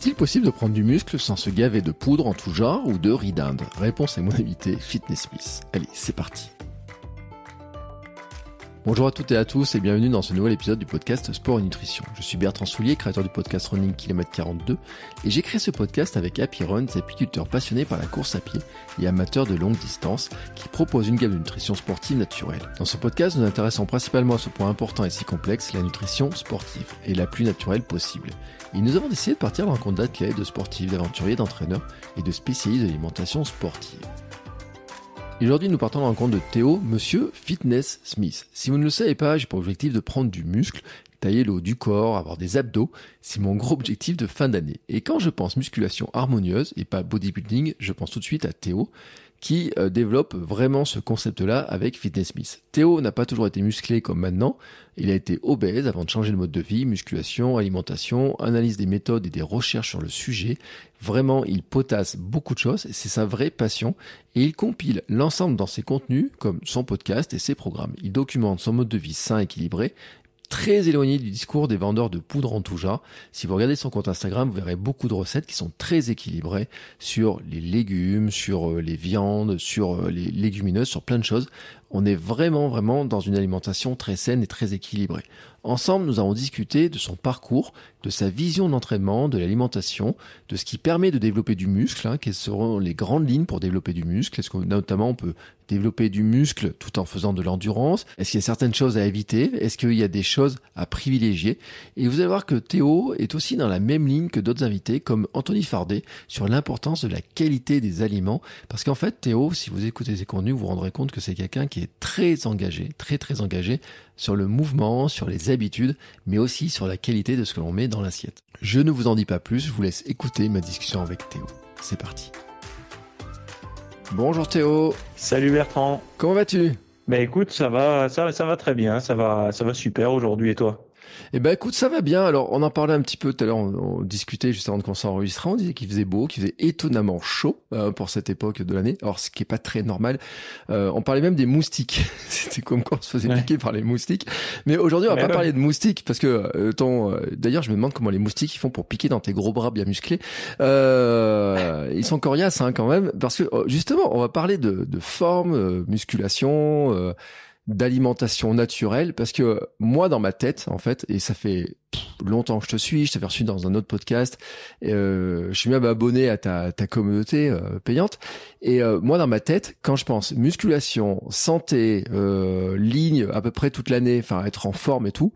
Est-il possible de prendre du muscle sans se gaver de poudre en tout genre ou de riz d'Inde? Réponse à mon invité, Fitness Smith. Allez, c'est parti. Bonjour à toutes et à tous et bienvenue dans ce nouvel épisode du podcast Sport et Nutrition. Je suis Bertrand Soulier, créateur du podcast Running Kilomètre 42 et j'ai créé ce podcast avec Happy Run, apiculteurs passionnés par la course à pied et amateurs de longue distance qui proposent une gamme de nutrition sportive naturelle. Dans ce podcast, nous nous intéressons principalement à ce point important et si complexe, la nutrition sportive et la plus naturelle possible. Et nous avons décidé de partir à la rencontre d'athlètes, de sportifs, d'aventuriers, d'entraîneurs et de spécialistes d'alimentation sportive. Aujourd'hui, nous partons à la rencontre de Théo, monsieur Fitness Smith. Si vous ne le savez pas, j'ai pour objectif de prendre du muscle, tailler le haut du corps, avoir des abdos. C'est mon gros objectif de fin d'année. Et quand je pense musculation harmonieuse et pas bodybuilding, je pense tout de suite à Théo qui euh, développe vraiment ce concept-là avec Fitness Smith. Théo n'a pas toujours été musclé comme maintenant. Il a été obèse avant de changer de mode de vie, musculation, alimentation, analyse des méthodes et des recherches sur le sujet. Vraiment, il potasse beaucoup de choses c'est sa vraie passion. Et il compile l'ensemble dans ses contenus, comme son podcast et ses programmes. Il documente son mode de vie sain, équilibré, très éloigné du discours des vendeurs de poudre en tout genre. Si vous regardez son compte Instagram, vous verrez beaucoup de recettes qui sont très équilibrées sur les légumes, sur euh, les viandes, sur euh, les légumineuses, sur plein de choses. On est vraiment, vraiment dans une alimentation très saine et très équilibrée. Ensemble, nous avons discuté de son parcours, de sa vision d'entraînement, de l'alimentation, de ce qui permet de développer du muscle, hein, quelles seront les grandes lignes pour développer du muscle. Est-ce que notamment on peut développer du muscle tout en faisant de l'endurance? Est-ce qu'il y a certaines choses à éviter? Est-ce qu'il y a des choses à privilégier? Et vous allez voir que Théo est aussi dans la même ligne que d'autres invités, comme Anthony Fardet, sur l'importance de la qualité des aliments. Parce qu'en fait, Théo, si vous écoutez ses contenus, vous vous rendrez compte que c'est quelqu'un qui est très engagé, très très engagé sur le mouvement, sur les habitudes, mais aussi sur la qualité de ce que l'on met dans l'assiette. Je ne vous en dis pas plus, je vous laisse écouter ma discussion avec Théo. C'est parti. Bonjour Théo. Salut Bertrand. Comment vas-tu? Ben écoute, ça va, ça, ça va très bien, ça va, ça va super aujourd'hui et toi? Eh ben écoute, ça va bien. Alors on en parlait un petit peu tout à l'heure, on, discutait juste avant à enregistrer, on disait qu'il faisait beau, qu'il faisait étonnamment chaud euh, pour cette époque de l'année. Alors ce qui est pas très normal. Euh, on parlait même des moustiques. C'était comme quand on se faisait piquer par les moustiques. Mais aujourd'hui on va pas parler de moustiques parce que euh, ton. D'ailleurs je me demande comment les moustiques ils font pour piquer dans tes gros bras bien musclés. ils sont coriaces hein, quand même parce que justement on va parler de, de forme, musculation d'alimentation naturelle parce que moi dans ma tête en fait et ça fait longtemps que je te suis je t'avais reçu dans un autre podcast euh, je suis même abonné à ta, ta communauté euh, payante. Et euh, moi dans ma tête quand je pense musculation santé euh, ligne à peu près toute l'année enfin être en forme et tout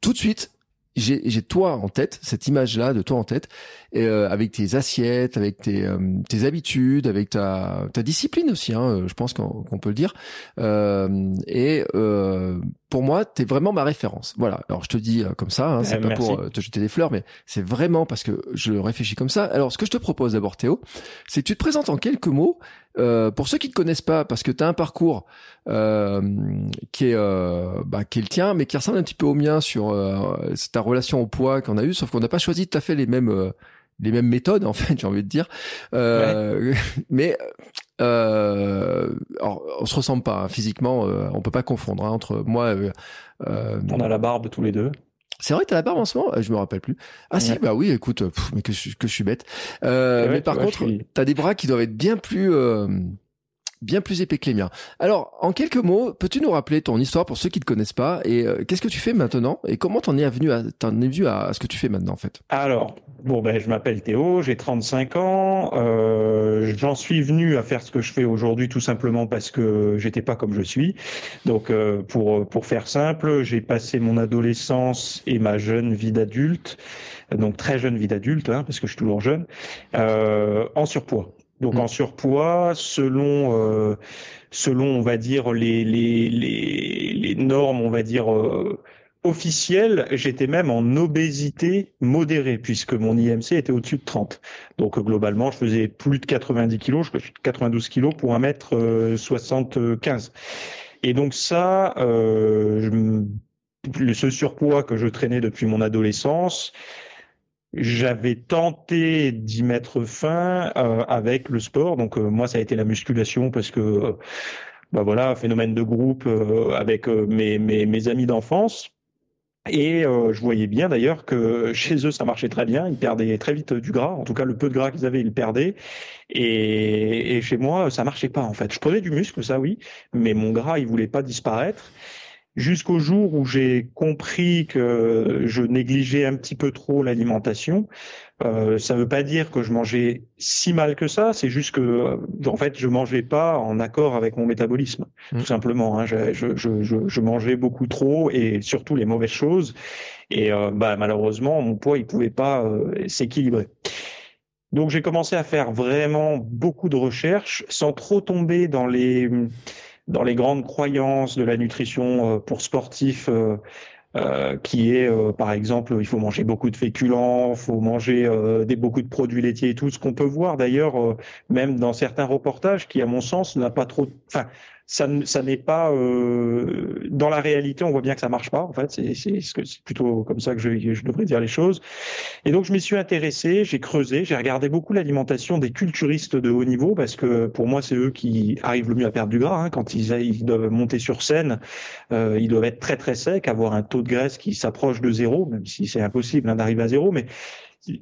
tout de suite j'ai toi en tête, cette image-là de toi en tête, euh, avec tes assiettes, avec tes, euh, tes habitudes, avec ta, ta discipline aussi, hein, je pense qu'on peut le dire. Euh, et euh, pour moi, tu es vraiment ma référence. Voilà. Alors je te dis comme ça, hein, c'est pas pour te jeter des fleurs, mais c'est vraiment parce que je réfléchis comme ça. Alors ce que je te propose d'abord, Théo, c'est que tu te présentes en quelques mots euh, pour ceux qui ne te connaissent pas, parce que tu as un parcours euh, qui est euh, bah, qui est le tien, mais qui ressemble un petit peu au mien sur euh, ta relation au poids qu'on a eu, sauf qu'on n'a pas choisi tout à fait les mêmes euh, les mêmes méthodes en fait, j'ai envie de dire. Ouais. Mais alors, on se ressemble pas hein, physiquement, on peut pas confondre hein, entre moi. on a la barbe tous les deux. C'est vrai, t'as la barbe en ce moment? Je me rappelle plus. Ah si, bah oui, écoute, mais que, que je suis bête. Euh, mais par contre, t'as des bras qui doivent être bien plus... Bien plus épais que les miens. Alors, en quelques mots, peux-tu nous rappeler ton histoire pour ceux qui ne te connaissent pas et euh, qu'est-ce que tu fais maintenant et comment t'en es venu à venu à, ce que tu fais maintenant en fait? Alors, bon ben je m'appelle Théo, j'ai 35 ans, euh, j'en suis venu à faire ce que je fais aujourd'hui tout simplement parce que j'étais pas comme je suis. Donc euh, pour pour faire simple, j'ai passé mon adolescence et ma jeune vie d'adulte donc très jeune vie d'adulte, hein, parce que je suis toujours jeune, en surpoids. Donc en mm. surpoids, selon euh, selon on va dire les les les, les normes, on va dire euh, officielles, j'étais même en obésité modérée puisque mon IMC était au-dessus de 30. Donc globalement, je faisais plus de 90 kilos, je suis 92 kilos pour un mètre 75. Et donc ça, euh, ce surpoids que je traînais depuis mon adolescence, j'avais tenté d'y mettre fin euh, avec le sport. Donc euh, moi, ça a été la musculation parce que, euh, bah voilà, phénomène de groupe avec mes, mes, mes, amis d'enfance. Et euh, je voyais bien d'ailleurs que chez eux, ça marchait très bien. Ils perdaient très vite du gras. En tout cas, le peu de gras qu'ils avaient, ils le perdaient. Et, et, chez moi, ça marchait pas en fait. Je prenais du muscle, ça oui, mais mon gras, il voulait pas disparaître jusqu'au jour où j'ai compris que je négligeais un petit peu trop l'alimentation. Euh, ça ne veut pas dire que je mangeais si mal que ça, c'est juste que euh, en fait je mangeais pas en accord avec mon métabolisme, mmh. tout simplement. Hein. Je, je, je, je, mangeais beaucoup trop et surtout les mauvaises choses. Et euh, bah, malheureusement mon poids il pouvait pas euh, s'équilibrer. Donc j'ai commencé à faire vraiment beaucoup de recherches sans trop tomber dans les dans les grandes croyances de la nutrition euh, pour sportifs. Euh, euh, qui est par exemple il faut manger beaucoup de féculents, il faut manger des beaucoup de produits laitiers et tout ce qu'on peut voir d'ailleurs même dans certains reportages qui à mon sens n'a pas trop enfin ça, ça n'est pas euh, dans la réalité. On voit bien que ça marche pas. En fait, c'est plutôt comme ça que je, devrais dire les choses. Et donc je m'y suis intéressé, j'ai creusé, j'ai regardé beaucoup l'alimentation des culturistes de haut niveau parce que pour moi c'est eux qui arrivent le mieux à perdre du gras. Hein. Quand ils, ils, doivent monter sur scène, euh, ils doivent être très très secs, avoir un taux de graisse qui s'approche de zéro, même si c'est impossible hein, d'arriver à zéro, mais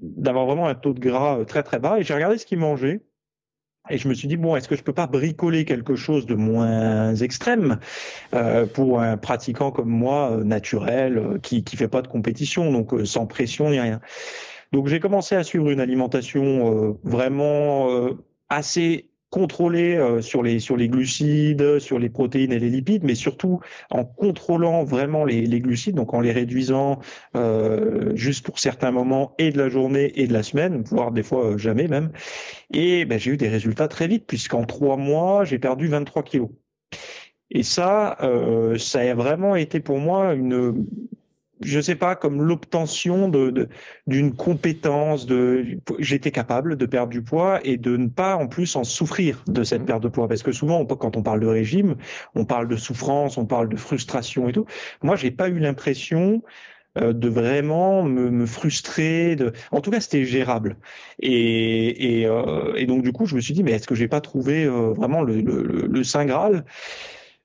d'avoir vraiment un taux de gras très très bas. Et j'ai regardé ce qu'ils mangeaient. Et je me suis dit, bon, est-ce que je peux pas bricoler quelque chose de moins extrême euh, pour un pratiquant comme moi, euh, naturel, euh, qui qui fait pas de compétition, donc euh, sans pression ni rien. Donc j'ai commencé à suivre une alimentation vraiment assez contrôler euh, sur les sur les glucides, sur les protéines et les lipides, mais surtout en contrôlant vraiment les, les glucides, donc en les réduisant euh, juste pour certains moments et de la journée et de la semaine, voire des fois euh, jamais même. Et ben, j'ai eu des résultats très vite puisqu'en trois mois j'ai perdu 23 kilos. Et ça, euh, ça a vraiment été pour moi une je sais pas, comme l'obtention de, d'une compétence, de, j'étais capable de perdre du poids et de ne pas en plus en souffrir de cette mmh. perte de poids. Parce que souvent, quand on parle de régime, on parle de souffrance, on parle de frustration et tout. Moi, j'ai pas eu l'impression euh, de vraiment me, me, frustrer. De... En tout cas, c'était gérable. Et, et, euh, et, donc, du coup, je me suis dit, mais est-ce que j'ai pas trouvé euh, vraiment le, le, le Saint Graal?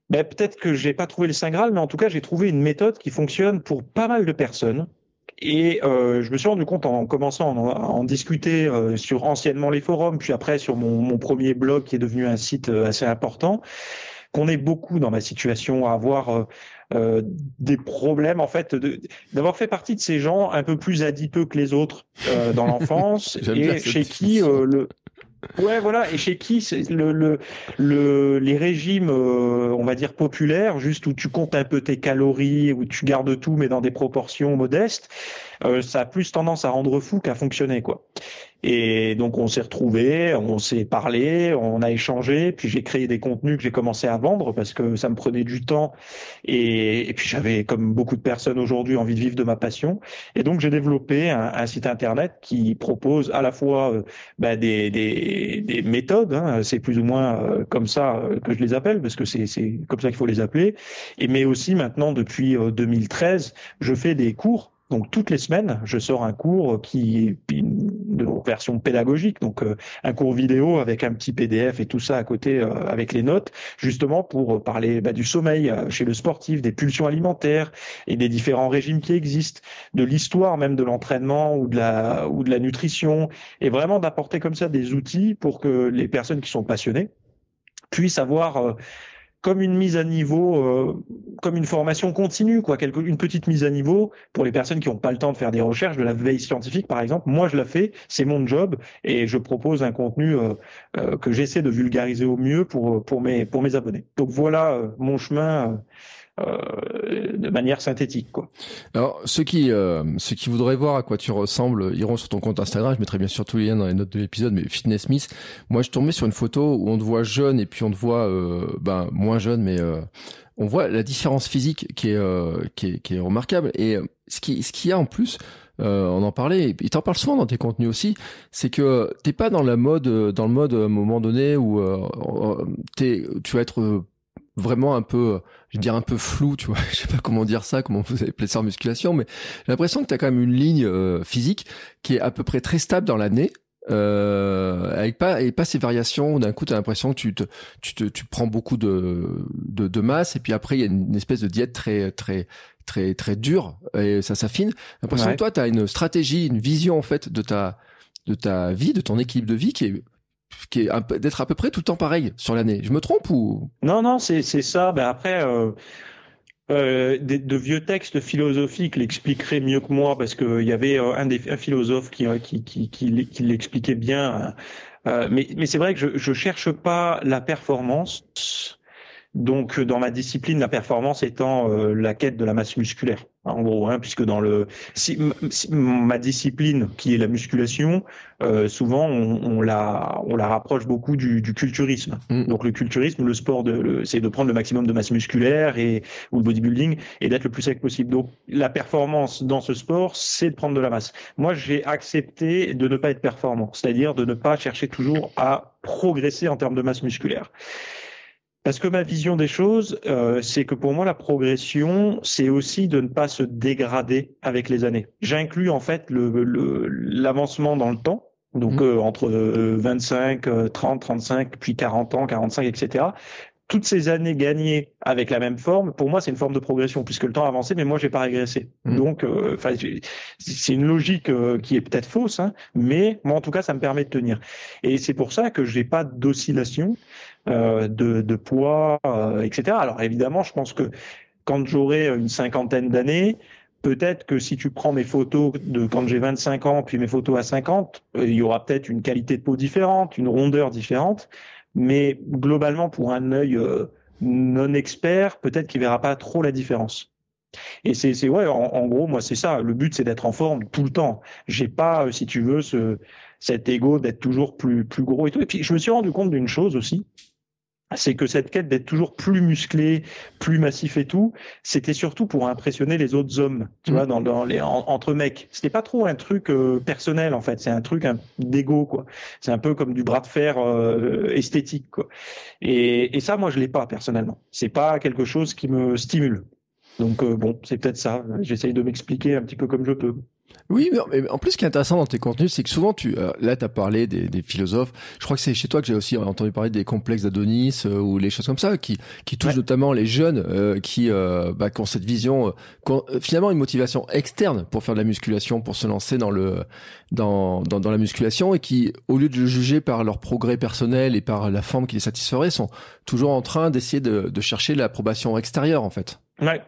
Ben, peut-être que j'ai pas trouvé le Saint Graal, mais en tout cas, j'ai trouvé une méthode qui fonctionne pour pas mal de personnes. Et euh, je me suis rendu compte en commençant à en, discuter euh, sur anciennement les forums, puis après sur mon, mon, premier blog qui est devenu un site euh, assez important, qu'on est beaucoup dans ma situation à avoir euh, euh des problèmes en fait d'avoir fait partie de ces gens un peu plus adipeux que les autres euh, dans l'enfance et chez qui le Ouais, voilà. Et chez qui le, le, le, les régimes, euh, on va dire populaires, juste où tu comptes un peu tes calories, où tu gardes tout, mais dans des proportions modestes, euh, ça a plus tendance à rendre fou qu'à fonctionner, quoi. Et donc on s'est retrouvés, on s'est parlé, on a échangé, puis j'ai créé des contenus que j'ai commencé à vendre parce que ça me prenait du temps. Et, puis j'avais comme beaucoup de personnes aujourd'hui envie de vivre de ma passion. Et donc j'ai développé un, site internet qui propose à la fois euh, bah, des, des, des, méthodes, hein, c'est plus ou moins euh, comme ça euh, que je les appelle parce que c'est comme ça qu'il faut les appeler, et mais aussi maintenant depuis 2013 je fais des cours. Donc toutes les semaines, je sors un cours qui une version pédagogique, donc euh, un cours vidéo avec un petit PDF et tout ça à côté euh, avec les notes, justement pour parler bah, du sommeil euh, chez le sportif, des pulsions alimentaires et des différents régimes qui existent, de l'histoire même de l'entraînement ou de la ou de la nutrition, et vraiment d'apporter comme ça des outils pour que les personnes qui sont passionnées puissent avoir comme une mise à niveau, euh, comme une formation continue, quoi, quelque, une petite mise à niveau pour les personnes qui n'ont pas le temps de faire des recherches, de la veille scientifique par exemple. Moi, je la fais, c'est mon job et je propose un contenu euh, euh, que j'essaie de vulgariser au mieux pour pour mes pour mes abonnés. Donc voilà mon chemin euh, de manière synthétique. Quoi. Alors ceux qui euh, ceux qui voudraient voir à quoi tu ressembles iront sur ton compte Instagram. Je mettrai bien sûr tous les liens dans les notes de l'épisode. Mais Fitness Smith, moi je tombais sur une photo où on te voit jeune et puis on te voit euh, ben moins jeune, mais on voit la différence physique qui est, qui est, qui est remarquable. Et ce qui ce qu'il y a en plus, euh, on en parlait, et t'en parles souvent dans tes contenus aussi, c'est que t'es pas dans la mode, dans le mode à un moment donné où euh, t'es, tu vas être vraiment un peu, je veux dire un peu flou, tu vois. Je sais pas comment dire ça, comment vous appelez ça en musculation, mais j'ai l'impression que tu as quand même une ligne euh, physique qui est à peu près très stable dans l'année. euh, avec pas et pas ces variations. D'un coup, tu as l'impression que tu te, tu te, tu prends beaucoup de, de, de masse et puis après il y a une espèce de diète très très très très dure et ça s'affine. L'impression que toi, tu as une stratégie, une vision en fait de ta de ta vie, de ton équilibre de vie qui est d'être à peu près tout le temps pareil sur l'année. Je me trompe ou? Non, non, c'est ça. Ben après. Euh... Euh, de vieux textes philosophiques l'expliqueraient mieux que moi parce qu'il y avait euh, un, des, un philosophe qui, euh, qui, qui, qui, l'expliquait bien. Euh, mais mais c'est vrai que je, je cherche pas la performance. Donc, dans ma discipline, la performance étant la quête de la masse musculaire, en gros, hein, puisque dans le si, ma discipline, qui est la musculation, euh, souvent on, on, la on la rapproche beaucoup du, du culturisme. Mm. Donc, le culturisme, le sport, de, c'est de prendre le maximum de masse musculaire et ou le bodybuilding et d'être le plus sec possible. Donc, la performance dans ce sport, c'est de prendre de la masse. Moi, j'ai accepté de ne pas être performant, c'est-à-dire de ne pas chercher toujours à progresser en termes de masse musculaire. Parce que ma vision des choses, euh, c'est que pour moi, la progression, c'est aussi de ne pas se dégrader avec les années. J'inclus en fait l'avancement le, dans le temps, donc mmh. euh, entre 25, 30, 35, puis 40 ans, 45, etc. Toutes ces années gagnées avec la même forme, pour moi, c'est une forme de progression, puisque le temps a avancé, mais moi, j'ai pas régressé. Mmh. Donc, euh, c'est une logique euh, qui est peut-être fausse, hein, mais moi, en tout cas, ça me permet de tenir. Et c'est pour ça que j'ai pas d'oscillation. Euh, de, de, poids, euh, etc. Alors évidemment, je pense que quand j'aurai une cinquantaine d'années, peut-être que si tu prends mes photos de quand j'ai 25 ans, puis mes photos à 50, euh, il y aura peut-être une qualité de peau différente, une rondeur différente, mais globalement, pour un œil non expert, peut-être qu'il verra pas trop la différence. Et c'est, c'est ouais, en, en, gros, moi, c'est ça. Le but, c'est d'être en forme tout le temps. J'ai pas, si tu veux, ce, cet ego d'être toujours plus, plus gros et tout. Et puis, je me suis rendu compte d'une chose aussi c'est que cette quête d'être toujours plus musclé, plus massif et tout, c'était surtout pour impressionner les autres hommes, tu vois, dans les entre mecs. C'était pas trop un truc euh, personnel en fait, c'est un truc d'ego quoi. C'est un peu comme du bras de fer euh, esthétique quoi. Et, et, ça, moi, je l'ai pas personnellement. C'est pas quelque chose qui me stimule. Donc euh, bon, c'est peut-être ça. J'essaye de m'expliquer un petit peu comme je peux. Oui, mais en plus, ce qui est intéressant dans tes contenus, c'est que souvent, tu, euh, là, tu as parlé des, des, philosophes. Je crois que c'est chez toi que j'ai aussi entendu parler des complexes d'Adonis euh, ou les choses comme ça, qui, qui touchent notamment les jeunes euh, qui, bah, qui ont cette vision, finalement une motivation externe pour faire de la musculation, pour se lancer dans le dans, dans, dans la musculation et qui, au lieu de le juger par leur progrès personnel et par la forme qui les satisferait, sont toujours en train d'essayer de, de chercher l'approbation extérieure, en fait. Ouais.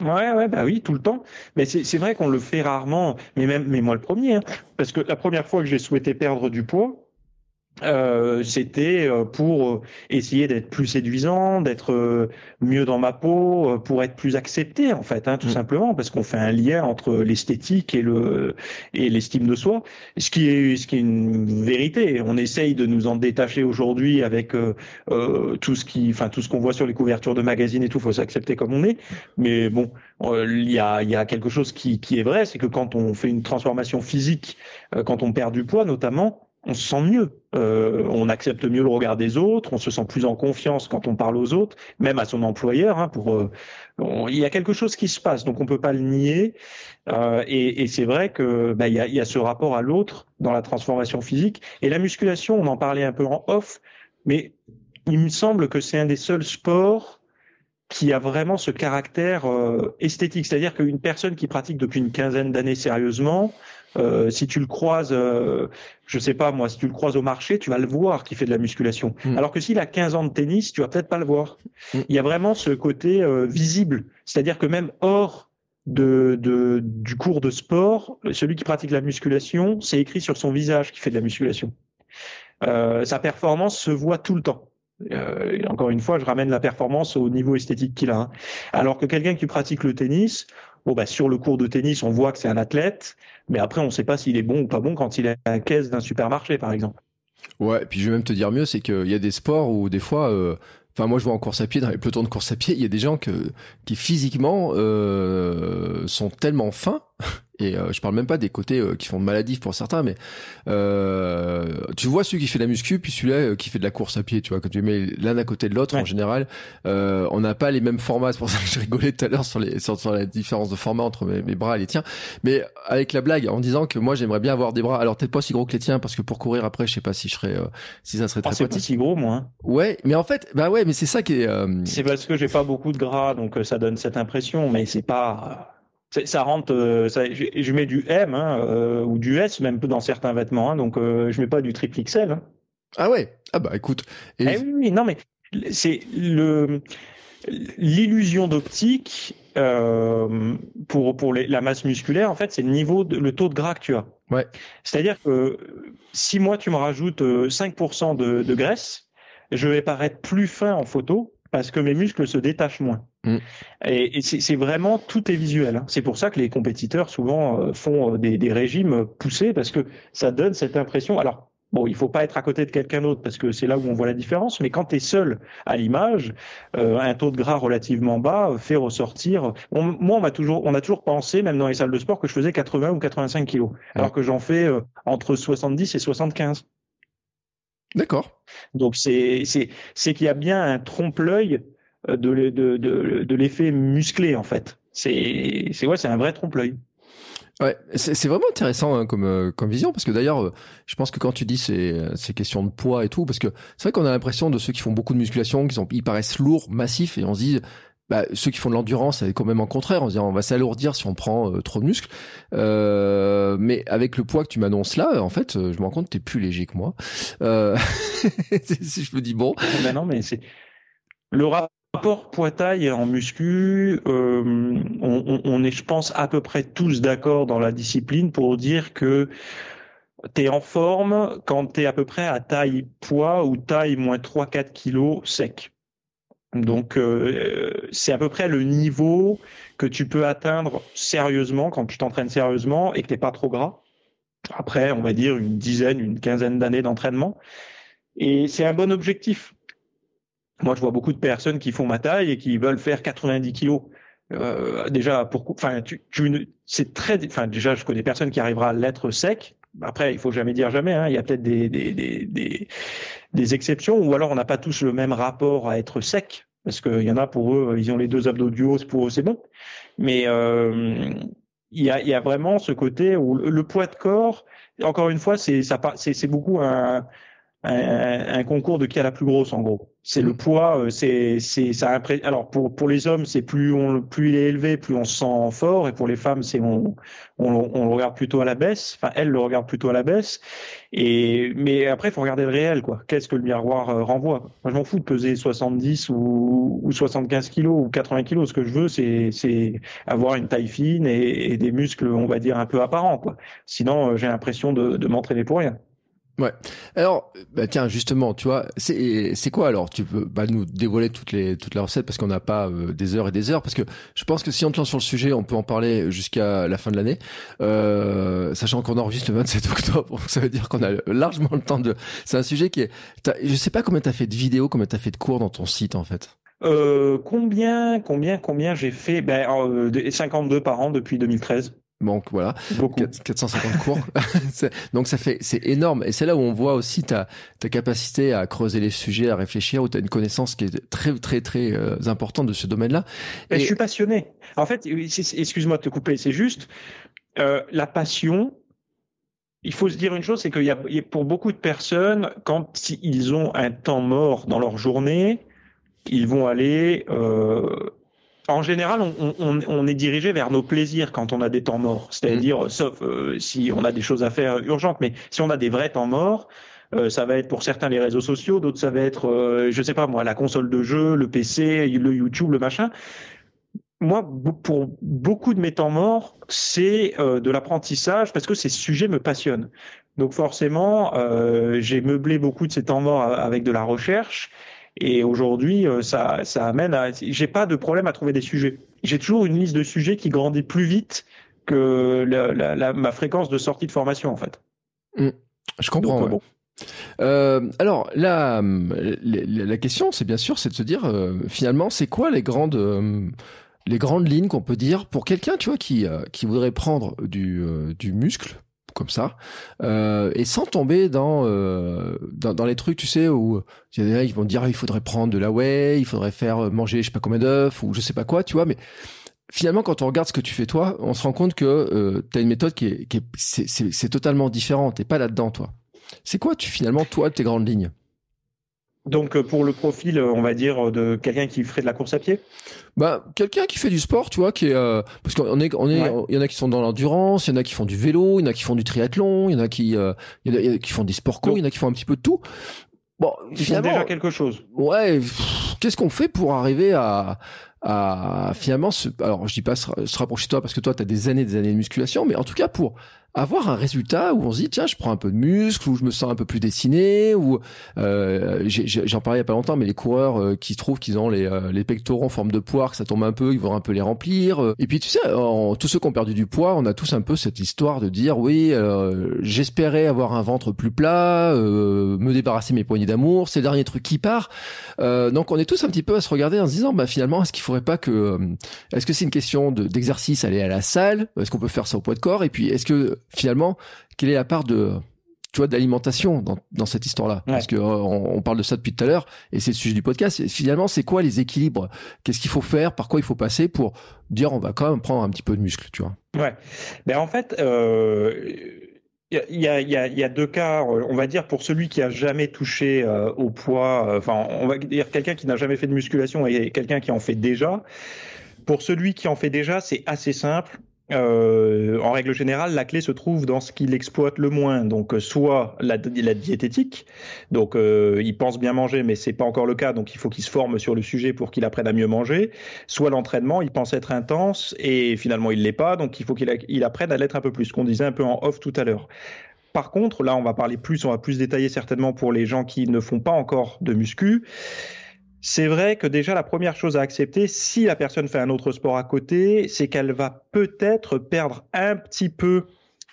Ouais, ouais, bah oui, tout le temps. Mais c'est vrai qu'on le fait rarement, mais même, mais moi le premier, hein, parce que la première fois que j'ai souhaité perdre du poids, euh, c'était euh, pour euh, essayer d'être plus séduisant, d'être euh, mieux dans ma peau, pour être plus accepté en fait, hein, tout mm. simplement, parce qu'on fait un lien entre l'esthétique et le et l'estime de soi, ce qui est ce qui est une vérité. On essaye de nous en détacher aujourd'hui avec tout ce qui, enfin tout ce qu'on voit sur les couvertures de magazines et tout, faut s'accepter comme on est. Mais bon, il y a il y a quelque chose qui qui est vrai, c'est que quand on fait une transformation physique, quand on perd du poids notamment on se sent mieux, euh, on accepte mieux le regard des autres, on se sent plus en confiance quand on parle aux autres, même à son employeur. Hein, pour, euh, il y a quelque chose qui se passe, donc on peut pas le nier. Euh, et, et c'est vrai que bah, il, y a, il y a ce rapport à l'autre dans la transformation physique et la musculation. On en parlait un peu en off, mais il me semble que c'est un des seuls sports qui a vraiment ce caractère euh, esthétique, c'est-à-dire qu'une personne qui pratique depuis une quinzaine d'années sérieusement euh, si tu le croises, euh, je sais pas moi, si tu le croises au marché, tu vas le voir qui fait de la musculation. Hmm. Alors que s'il a 15 ans de tennis, tu vas peut-être pas le voir. Hmm. Il y a vraiment ce côté euh, visible, c'est-à-dire que même hors de, de, du cours de sport, celui qui pratique la musculation, c'est écrit sur son visage qui fait de la musculation. Euh, sa performance se voit tout le temps. Euh, encore une fois, je ramène la performance au niveau esthétique qu'il a. Hein. Alors que quelqu'un qui pratique le tennis, Bon, bah, sur le cours de tennis, on voit que c'est un athlète, mais après, on ne sait pas s'il est bon ou pas bon quand il est à la caisse d'un supermarché, par exemple. Ouais, et puis je vais même te dire mieux, c'est qu'il y a des sports où des fois, euh, enfin moi je vois en course à pied, dans les pelotons de course à pied, il y a des gens que, qui physiquement euh, sont tellement fins et euh, je parle même pas des côtés euh, qui font de maladif pour certains, mais euh, tu vois celui qui fait de la muscu, puis celui-là euh, qui fait de la course à pied, tu vois, quand tu mets l'un à côté de l'autre, en général, on n'a pas les mêmes formats. C'est pour ça que je rigolais tout à l'heure sur les sur, la différence de format entre mes, mes, bras et les tiens. Mais avec la blague, en disant que moi j'aimerais bien avoir des bras, alors peut-être pas si gros que les tiens, parce que pour courir après, je sais pas si je serais, si ça serait ah, très ah, pas si gros moi. Hein. Ouais, mais en fait, bah ouais, mais c'est ça qui est. C'est parce que j'ai pas beaucoup de gras, donc ça donne cette impression, mais c'est pas ça rentre, euh, ça, je, mets du M hein, euh, ou du S même dans certains vêtements, hein, donc euh, je mets pas du triple XL. Hein. Ah ouais, ah bah écoute. Eh oui, oui, non mais c'est le l'illusion d'optique pour pour la masse musculaire en fait c'est le niveau de, le taux de gras que tu as. Ouais. C'est-à-dire que si moi tu me rajoutes 5% de, de graisse, je vais paraître plus fin en photo parce que mes muscles se détachent moins. Mm. Et, c'est vraiment tout est visuel. Hein. C'est pour ça que les compétiteurs souvent euh, font euh, des, régimes poussés parce que ça donne cette impression. Alors bon, il faut pas être à côté de quelqu'un d'autre parce que c'est là où on voit la différence. Mais quand tu es seul à l'image, euh, un taux de gras relativement bas fait ressortir. moi, on m'a toujours, on a toujours pensé, même dans les salles de sport, que je faisais 80 ou 85 kilos, alors que j'en fais entre 70 et 75. D'accord. Donc c'est c'est c'est qu'il y a bien un trompe-l'œil de de de, de l'effet musclé en fait. C'est c'est ouais, c'est un vrai trompe-l'œil. Ouais, c'est vraiment intéressant hein, comme euh, comme vision parce que d'ailleurs, euh, je pense que quand tu dis ces ces questions de poids et tout, parce que c'est vrai qu'on a l'impression de ceux qui font beaucoup de musculation, qu'ils ont ils paraissent lourds, massifs, et on se dit bah, ceux qui font de l'endurance, c'est quand même en contraire. On se dit, on va s'alourdir si on prend euh, trop de muscles. Euh, mais avec le poids que tu m'annonces là, en fait, euh, je me rends compte que t'es plus léger que moi. Euh, si je me dis bon. Ben non, mais c'est le rapport poids-taille en muscu. Euh, on, on, est, je pense, à peu près tous d'accord dans la discipline pour dire que tu es en forme quand tu es à peu près à taille poids ou taille moins 3-4 kilos sec. Donc euh, c'est à peu près le niveau que tu peux atteindre sérieusement quand tu t'entraînes sérieusement et que t'es pas trop gras. Après, on va dire une dizaine, une quinzaine d'années d'entraînement. Et c'est un bon objectif. Moi, je vois beaucoup de personnes qui font ma taille et qui veulent faire 90 kilos. Euh, déjà, pour, enfin, tu, tu c'est très, enfin, déjà, je connais personne qui arrivera à l'être sec. Après, il faut jamais dire jamais. Hein. Il y a peut-être des, des, des, des, exceptions, ou alors on n'a pas tous le même rapport à être sec, parce qu'il y en a pour eux, ils ont les deux abdos du haut, pour eux c'est bon. Mais euh, il, y a, il y a vraiment ce côté où le, poids de corps, encore une fois, c'est ça, c'est beaucoup un, un, concours de qui a la plus grosse en gros. C'est le poids, euh, c'est c'est ça. Alors pour pour les hommes, c'est plus on plus il est élevé, plus on se sent fort, et pour les femmes, c'est on, on on le regarde plutôt à la baisse. Enfin, elles le regardent plutôt à la baisse. Et mais après, il faut regarder le réel, quoi. Qu'est-ce que le miroir euh, renvoie? Moi, je m'en fous de peser 70 ou, ou 75 kilos ou 80 kilos. Ce que je veux, c'est c'est avoir une taille fine et, et, des muscles, on va dire un peu apparents, quoi. Sinon, euh, j'ai l'impression de, de m'entraîner pour rien. Ouais. Alors, bah tiens, justement, tu vois, c'est c'est quoi alors? Tu peux bah, nous dévoiler toutes les toutes recettes parce qu'on n'a pas euh, des heures et des heures parce que je pense que si on te lance sur le sujet, on peut en parler jusqu'à la fin de l'année, euh, sachant qu'on enregistre le 27 octobre, ça veut dire qu'on a largement le temps de. C'est un sujet qui est. Je sais pas combien t'as fait de vidéos, combien t'as fait de cours dans ton site en fait. Euh, combien, combien, combien j'ai fait? Ben, euh, 52 par an depuis 2013. Donc voilà, 450 cours. donc ça fait, c'est énorme. Et c'est là où on voit aussi ta, ta capacité à creuser les sujets, à réfléchir, où tu as une connaissance qui est très, très, très euh, importante de ce domaine-là. Et... Je suis passionné. En fait, excuse-moi de te couper, c'est juste euh, la passion. Il faut se dire une chose, c'est qu'il y a pour beaucoup de personnes, quand ils ont un temps mort dans leur journée, ils vont aller euh, en général, on, est dirigé vers nos plaisirs quand on a des temps morts. C'est-à-dire, mm. sauf euh, si on a des choses à faire urgentes, mais si on a des vrais temps morts, euh, ça va être pour certains les réseaux sociaux, d'autres ça va être, euh, je sais pas moi, la console de jeu, le PC, le YouTube, le machin. Moi, pour beaucoup de mes temps morts, c'est de l'apprentissage parce que ces sujets me passionnent. Donc forcément, j'ai meublé beaucoup de ces temps morts avec de la recherche et aujourd'hui, euh, ça, ça amène à. J'ai pas de problème à trouver des sujets. J'ai toujours une liste de sujets qui grandit plus vite que la, la, ma fréquence de sortie de formation, en fait. Mmh. Je comprends. Euh, euh, alors la, la, la question, c'est bien sûr, c'est de se dire euh, finalement, c'est quoi les grandes les grandes lignes qu'on peut dire pour quelqu'un, tu vois, qui qui voudrait prendre du du muscle comme ça. Euh, et sans tomber dans, euh, dans, dans les trucs tu sais où il y a des gens qui vont dire il faudrait prendre de la whey il faudrait faire manger je sais pas combien d'œufs ou je sais pas quoi tu vois. Mais finalement quand on regarde ce que tu fais toi on se rend compte que euh, tu as une méthode qui est, qui est c'est, c'est, totalement différente et pas là dedans toi. C'est quoi tu finalement toi tes grandes lignes? Donc pour le profil, on va dire de quelqu'un qui ferait de la course à pied? Bah quelqu'un qui fait du sport, tu vois, qui est euh, parce qu'on est on est il y en a qui sont dans l'endurance, il y en a qui font du vélo, il y en a qui font du triathlon, il y en a qui euh, y en a, qui font des sports co, il y en a qui font un petit peu de tout. Bon, finalement déjà quelque chose. Ouais, qu'est-ce qu'on fait pour arriver à à finalement se, alors je dis pas se, rapprocher de toi parce que toi tu as des années des années de musculation, mais en tout cas pour avoir un résultat où on se dit tiens je prends un peu de muscle ou je me sens un peu plus dessiné ou euh, j'en parlais il y a pas longtemps mais les coureurs euh, qui trouvent qu'ils ont les, euh, les pectoraux en forme de poire que ça tombe un peu ils vont un peu les remplir euh. et puis tu sais tous ceux qui ont perdu du poids on a tous un peu cette histoire de dire oui j'espérais avoir un ventre plus plat me débarrasser mes poignées d'amour c'est le dernier truc qui part donc on est tous un petit peu à se regarder en se disant bah finalement est-ce qu'il faudrait pas que est-ce que c'est une question d'exercice aller à la salle est-ce qu'on peut faire ça au poids de corps et puis est-ce que finalement, quelle est la part de tu vois, d'alimentation dans, dans cette histoire-là. Parce que euh, on, parle de ça depuis tout à l'heure, et c'est le sujet du podcast. Et finalement, c'est quoi les équilibres? Qu'est-ce qu'il faut faire? Par quoi il faut passer pour dire on va quand même prendre un petit peu de muscle, tu vois? Ouais. Ben en fait. Euh... Il y, a, il, y a, il y a, deux cas, on va dire pour celui qui a jamais touché euh, au poids, euh, enfin on va dire quelqu'un qui n'a jamais fait de musculation et quelqu'un qui en fait déjà. Pour celui qui en fait déjà, c'est assez simple. Euh, en règle générale, la clé se trouve dans ce qu'il exploite le moins. Donc, euh, soit la, diététique. Donc, euh, il pense bien manger, mais c'est pas encore le cas. Donc, il faut qu'il se forme sur le sujet pour qu'il apprenne à mieux manger. Soit l'entraînement, il pense être intense et finalement il l'est pas. Donc, il faut qu'il il apprenne à l'être un peu plus. Ce qu'on disait un peu en off tout à l'heure. Par contre, là, on va parler plus, on va plus détailler certainement pour les gens qui ne font pas encore de muscu c'est vrai que déjà la première chose à accepter, si la personne fait un autre sport à côté, c'est qu'elle va peut-être perdre un petit peu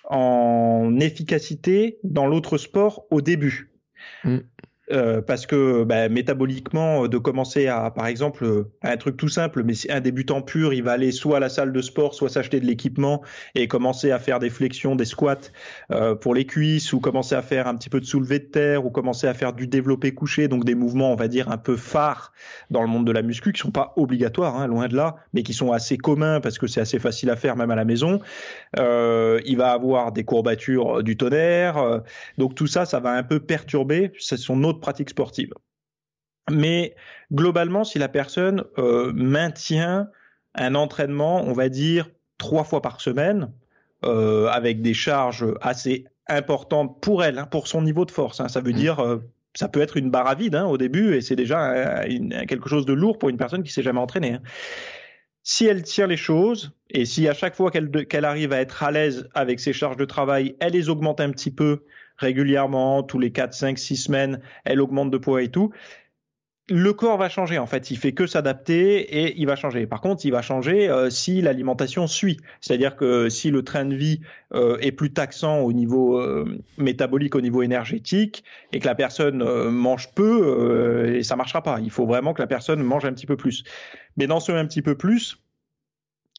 en efficacité dans l'autre sport au début. Mm. Euh, parce que bah, métaboliquement, de commencer à, par exemple, un truc tout simple, mais un débutant pur, il va aller soit à la salle de sport, soit s'acheter de l'équipement et commencer à faire des flexions, des squats euh, pour les cuisses, ou commencer à faire un petit peu de soulevé de terre, ou commencer à faire du développé couché, donc des mouvements, on va dire, un peu phares dans le monde de la muscu, qui sont pas obligatoires, hein, loin de là, mais qui sont assez communs parce que c'est assez facile à faire même à la maison. Euh, il va avoir des courbatures du tonnerre, donc tout ça, ça va un peu perturber. Son autre pratique sportive. Mais globalement, si la personne euh, maintient un entraînement, on va dire trois fois par semaine, euh, avec des charges assez importantes pour elle, hein, pour son niveau de force, hein. ça veut mmh. dire euh, ça peut être une barre à vide hein, au début et c'est déjà quelque chose de lourd pour une personne qui s'est jamais entraînée. Si elle tient les choses et si à chaque fois qu'elle arrive à être à l'aise avec ses charges de travail, elle les augmente un petit peu régulièrement, tous les 4, 5, 6 semaines, elle augmente de poids et tout. Le corps va changer en fait, il fait que s'adapter et il va changer. Par contre, il va changer euh, si l'alimentation suit, c'est-à-dire que si le train de vie euh, est plus taxant au niveau euh, métabolique, au niveau énergétique, et que la personne mange peu, et ça marchera pas. Il faut vraiment que la personne mange un petit peu plus. Mais dans ce un petit peu plus,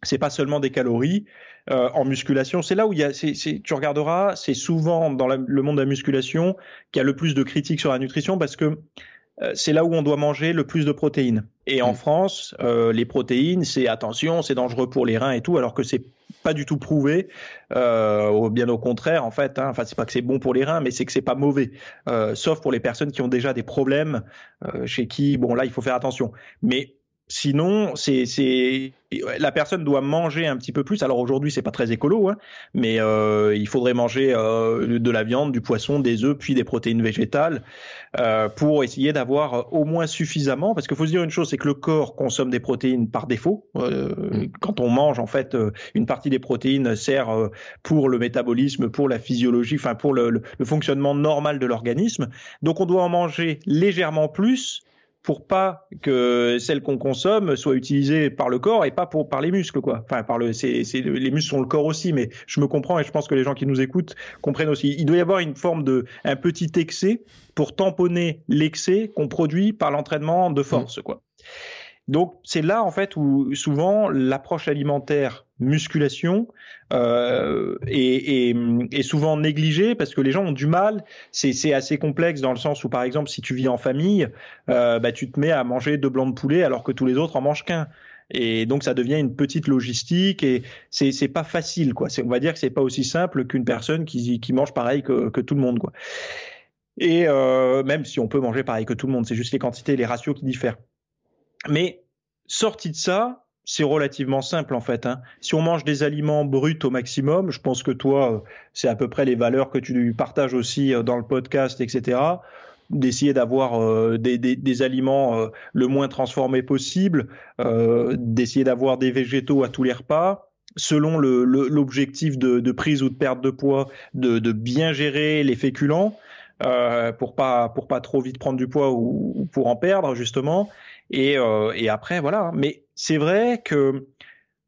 c'est pas seulement des calories, euh, en musculation. C'est là où il y a, tu regarderas, c'est souvent dans le monde de la musculation qu'il y a le plus de critiques sur la nutrition parce que euh, c'est là où on doit manger le plus de protéines. Et en mm. France, euh, les protéines, c'est attention, c'est dangereux pour les reins et tout, alors que c'est pas du tout prouvé. Euh, bien au contraire, en fait. Hein, enfin, c'est pas que c'est bon pour les reins, mais c'est que c'est pas mauvais. Euh, sauf pour les personnes qui ont déjà des problèmes, euh, chez qui, bon, là, il faut faire attention. Mais Sinon, c'est la personne doit manger un petit peu plus. Alors aujourd'hui, c'est pas très écolo, hein, mais euh, il faudrait manger euh, de la viande, du poisson, des œufs, puis des protéines végétales euh, pour essayer d'avoir au moins suffisamment. Parce qu'il faut se dire une chose, c'est que le corps consomme des protéines par défaut. Mm. quand on mange, en fait, une partie des protéines sert pour le métabolisme, pour la physiologie, enfin pour le fonctionnement normal de l'organisme. Donc on doit en manger légèrement plus pour pas que celle qu'on consomme soit utilisée par le corps et pas pour par les muscles quoi. Enfin par le c'est c'est les muscles sont le corps aussi mais je me comprends et je pense que les gens qui nous écoutent comprennent aussi. Il doit y avoir une forme de un petit excès pour tamponner l'excès qu'on produit par l'entraînement de force quoi. Donc c'est là en fait où souvent l'approche alimentaire musculation euh, est, est, est, souvent négligée parce que les gens ont du mal. C'est assez complexe dans le sens où par exemple si tu vis en famille, euh, bah, tu te mets à manger deux blancs de poulet alors que tous les autres en mangent qu'un. Et donc ça devient une petite logistique et c'est c'est pas facile quoi. On va dire que c'est pas aussi simple qu'une personne qui qui mange pareil que, que tout le monde quoi. Et euh, même si on peut manger pareil que tout le monde, c'est juste les quantités, les ratios qui diffèrent. Mais sorti de ça, c'est relativement simple en fait. Hein. Si on mange des aliments bruts au maximum, je pense que toi, c'est à peu près les valeurs que tu partages aussi euh, dans le podcast, etc. D'essayer d'avoir euh, des, aliments euh, le moins transformés possible, d'essayer d'avoir des végétaux à tous les repas, selon l'objectif de, prise ou de perte de poids, de, bien gérer les féculents pour pas pour pas trop vite prendre du poids ou pour en perdre justement et, euh, et après, voilà. Mais c'est vrai que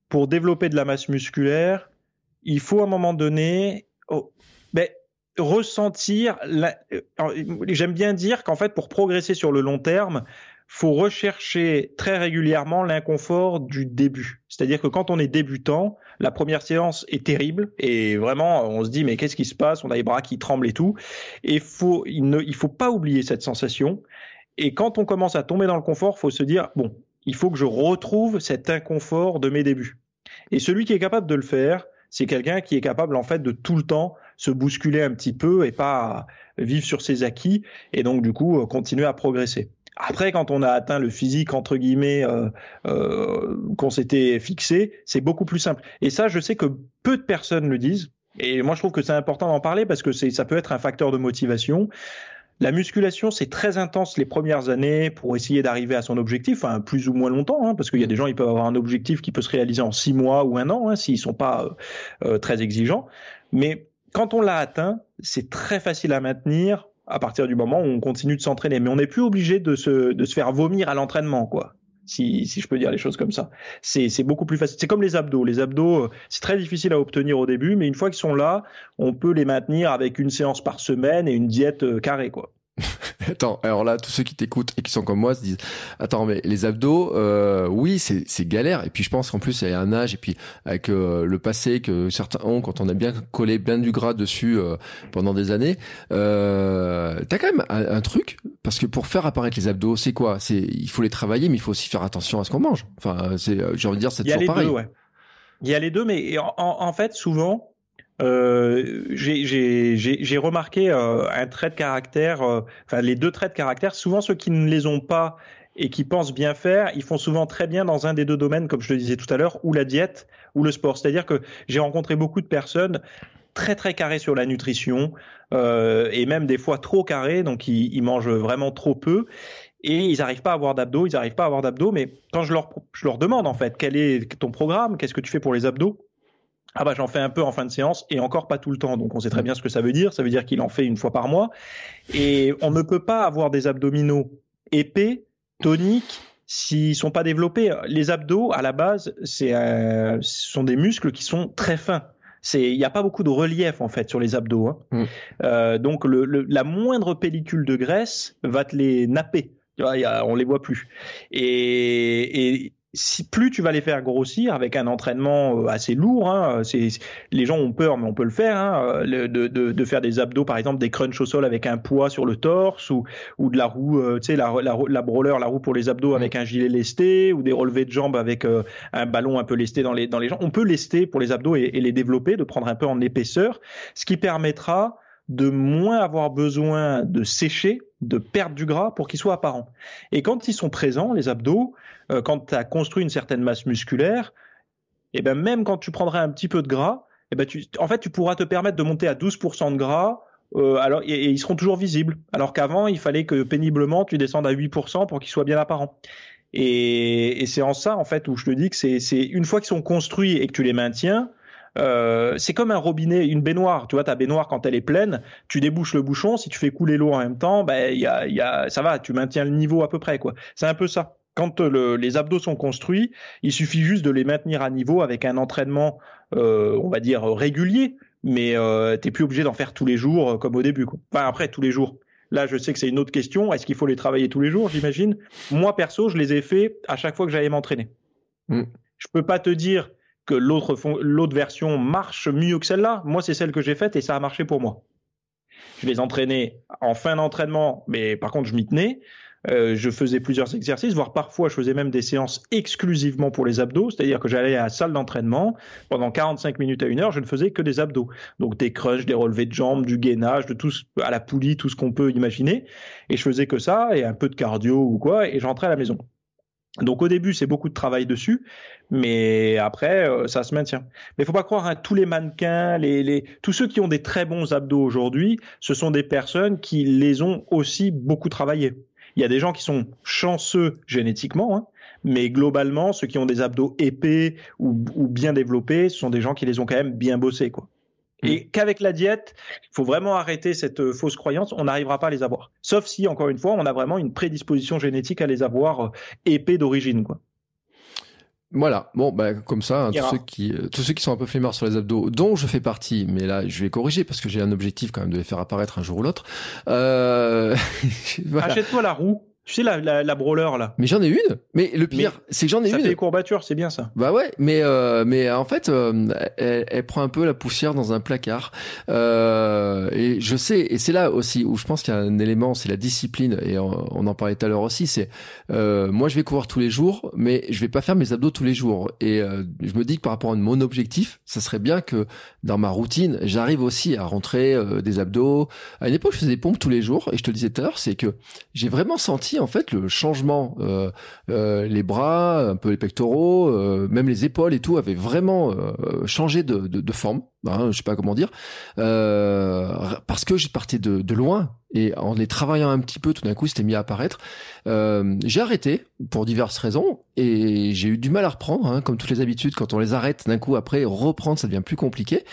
pour développer de la masse musculaire, il faut à un moment donné oh, ben, ressentir. J'aime bien dire qu'en fait, pour progresser sur le long terme, faut rechercher très régulièrement l'inconfort du début. C'est-à-dire que quand on est débutant, la première séance est terrible et vraiment on se dit mais qu'est-ce qui se passe? On a les bras qui tremblent et tout. Et il ne, faut pas oublier cette sensation. Et quand on commence à tomber dans le confort, faut se dire bon, il faut que je retrouve cet inconfort de mes débuts. Et celui qui est capable de le faire, c'est quelqu'un qui est capable en fait de tout le temps se bousculer un petit peu et pas vivre sur ses acquis et donc du coup continuer à progresser. Après, quand on a atteint le physique entre guillemets euh, euh, qu'on s'était fixé, c'est beaucoup plus simple. Et ça, je sais que peu de personnes le disent. Et moi, je trouve que c'est important d'en parler parce que ça peut être un facteur de motivation. La musculation, c'est très intense les premières années pour essayer d'arriver à son objectif, enfin plus ou moins longtemps, hein, parce qu'il y a des gens, ils peuvent avoir un objectif qui peut se réaliser en six mois ou un an, hein, s'ils sont pas euh, euh, très exigeants. Mais quand on l'a atteint, c'est très facile à maintenir à partir du moment où on continue de s'entraîner. Mais on n'est plus obligé de se, de se faire vomir à l'entraînement, quoi. Si, si je peux dire les choses comme ça. C'est, beaucoup plus facile. C'est comme les abdos. Les abdos, euh, c'est très difficile à obtenir au début, mais une fois qu'ils sont là, on peut les maintenir avec une séance par semaine et une diète euh, carrée, quoi. Attends, alors là, tous ceux qui t'écoutent et qui sont comme moi se disent Attends, mais les abdos, euh, oui, c'est, galère. Et puis je pense qu'en plus, il y a un âge, et puis avec euh, le passé que certains ont, quand on a bien collé bien du gras dessus euh, pendant des années, euh, t'as quand même un, un, truc, parce que pour faire apparaître les abdos, c'est quoi? C'est, Il faut les travailler, mais il faut aussi faire attention à ce qu'on mange. Enfin, c'est, j'ai envie de dire, c'est toujours pareil. Deux, ouais. Il y a les deux, mais en, en fait, souvent, euh, j'ai remarqué euh, un trait de caractère, euh, enfin les deux traits de caractère, souvent ceux qui ne les ont pas et qui pensent bien faire, ils font souvent très bien dans un des deux domaines, comme je le disais tout à l'heure, ou la diète ou le sport. C'est-à-dire que j'ai rencontré beaucoup de personnes très très carrées sur la nutrition euh, et même des fois trop carrées, donc ils, ils mangent vraiment trop peu et ils n'arrivent pas à avoir d'abdos, ils n'arrivent pas à avoir d'abdos, mais quand je leur, je leur demande en fait quel est ton programme, qu'est-ce que tu fais pour les abdos, ah bah j'en fais un peu en fin de séance et encore pas tout le temps. Donc on sait très bien ce que ça veut dire. Ça veut dire qu'il en fait une fois par mois. Et on ne peut pas avoir des abdominaux épais, toniques, s'ils sont pas développés. Les abdos, à la base, c'est euh, ce sont des muscles qui sont très fins. C'est, il n'y a pas beaucoup de relief en fait sur les abdos. Hein. Mm. Euh, donc le, le, la moindre pellicule de graisse va te les napper. Tu vois, y a, on les voit plus. Et, et si plus tu vas les faire grossir avec un entraînement euh, assez lourd, hein, c'est les gens ont peur, mais on peut le faire, hein, de, de, de, faire des abdos, par exemple des crunchs au sol avec un poids sur le torse ou, ou de la roue, euh, tu sais, la, la, la brawler, la roue pour les abdos avec un gilet lesté ou des relevés de jambes avec euh, un ballon un peu lesté dans les dans les jambes. On peut lester pour les abdos et, et les développer, de prendre un peu en épaisseur, ce qui permettra de moins avoir besoin de sécher, de perdre du gras pour qu'ils soient apparents. Et quand ils sont présents, les abdos, euh, quand tu as construit une certaine masse musculaire, et eh ben même quand tu prendrais un petit peu de gras, et eh ben tu, en fait tu pourras te permettre de monter à 12% de gras. Euh, alors et, et, ils seront toujours visibles. Alors qu'avant il fallait que péniblement tu descendes à 8% pour qu'ils soient bien apparents. Et, et c'est en ça en fait où je te dis que c'est une fois qu'ils sont construits et que tu les maintiens, euh, c'est comme un robinet, une baignoire. Tu vois, ta baignoire quand elle est pleine, tu débouches le bouchon. Si tu fais couler l'eau en même temps, ben il y a, y a, ça va, tu maintiens le niveau à peu près quoi. C'est un peu ça. Quand le, les abdos sont construits, il suffit juste de les maintenir à niveau avec un entraînement, euh, on va dire régulier, mais euh, t'es plus obligé d'en faire tous les jours euh, comme au début. Quoi. Enfin après tous les jours. Là, je sais que c'est une autre question. Est-ce qu'il faut les travailler tous les jours, j'imagine? Moi, perso, je les ai faits à chaque fois que j'allais m'entraîner. Mm. Je peux pas te dire que l'autre l'autre version marche mieux que celle-là. Moi, c'est celle que j'ai faite et ça a marché pour moi. Je les entraînais en fin d'entraînement, mais par contre, je m'y tenais. Euh, je faisais plusieurs exercices, voire parfois je faisais même des séances exclusivement pour les abdos, c'est-à-dire que j'allais à la salle d'entraînement pendant 45 minutes à une heure, je ne faisais que des abdos, donc des crunchs, des relevés de jambes, du gainage, de tout à la poulie, tout ce qu'on peut imaginer, et je faisais que ça et un peu de cardio ou quoi, et j'entrais à la maison. Donc au début, c'est beaucoup de travail dessus, mais après, euh, ça se maintient. Mais faut pas croire, hein, tous les mannequins, les, les, tous ceux qui ont des très bons abdos aujourd'hui, ce sont des personnes qui les ont aussi beaucoup travaillé. Il y a des gens qui sont chanceux génétiquement, hein, mais globalement, ceux qui ont des abdos épais ou, ou, bien développés, ce sont des gens qui les ont quand même bien bossés, quoi. Et mm. qu'avec la diète, il faut vraiment arrêter cette euh, fausse croyance, on n'arrivera pas à les avoir. Sauf si, encore une fois, on a vraiment une prédisposition génétique à les avoir euh, épais d'origine, quoi. Voilà, bon, bah, comme ça, hein, tous, ceux qui, euh, tous ceux qui sont un peu flemmards sur les abdos, dont je fais partie, mais là, je vais corriger parce que j'ai un objectif quand même de les faire apparaître un jour ou l'autre. Euh... Achète-toi la roue. Tu sais la, la, la brawler là. Mais j'en ai une. Mais le pire, c'est que j'en ai une. Ça fait des courbatures, c'est bien ça. Bah ouais, mais euh, mais en fait, euh, elle, elle, prend un peu la poussière dans un placard. Euh, et je sais, et c'est là aussi où je pense qu'il y a un élément, c'est la discipline. Et on, on en parlait tout à l'heure aussi. C'est euh, moi, je vais courir tous les jours, mais je vais pas faire mes abdos tous les jours. Et euh, je me dis que par rapport à mon objectif, ça serait bien que dans ma routine, j'arrive aussi à rentrer des abdos. À une époque, je faisais des pompes tous les jours. Et je te le disais tout à l'heure, c'est que j'ai vraiment senti en fait le changement. Euh, euh, les bras, un peu les pectoraux, euh, même les épaules et tout avaient vraiment changé de, forme. Hein, je sais pas comment dire, parce que j'ai parti de, de loin et en les travaillant un petit peu, tout d'un coup, c'était mis à apparaître. Euh, j'ai arrêté pour diverses raisons et j'ai eu du mal à reprendre, hein, comme toutes les habitudes. Quand on les arrête, d'un coup, après reprendre, ça devient plus compliqué.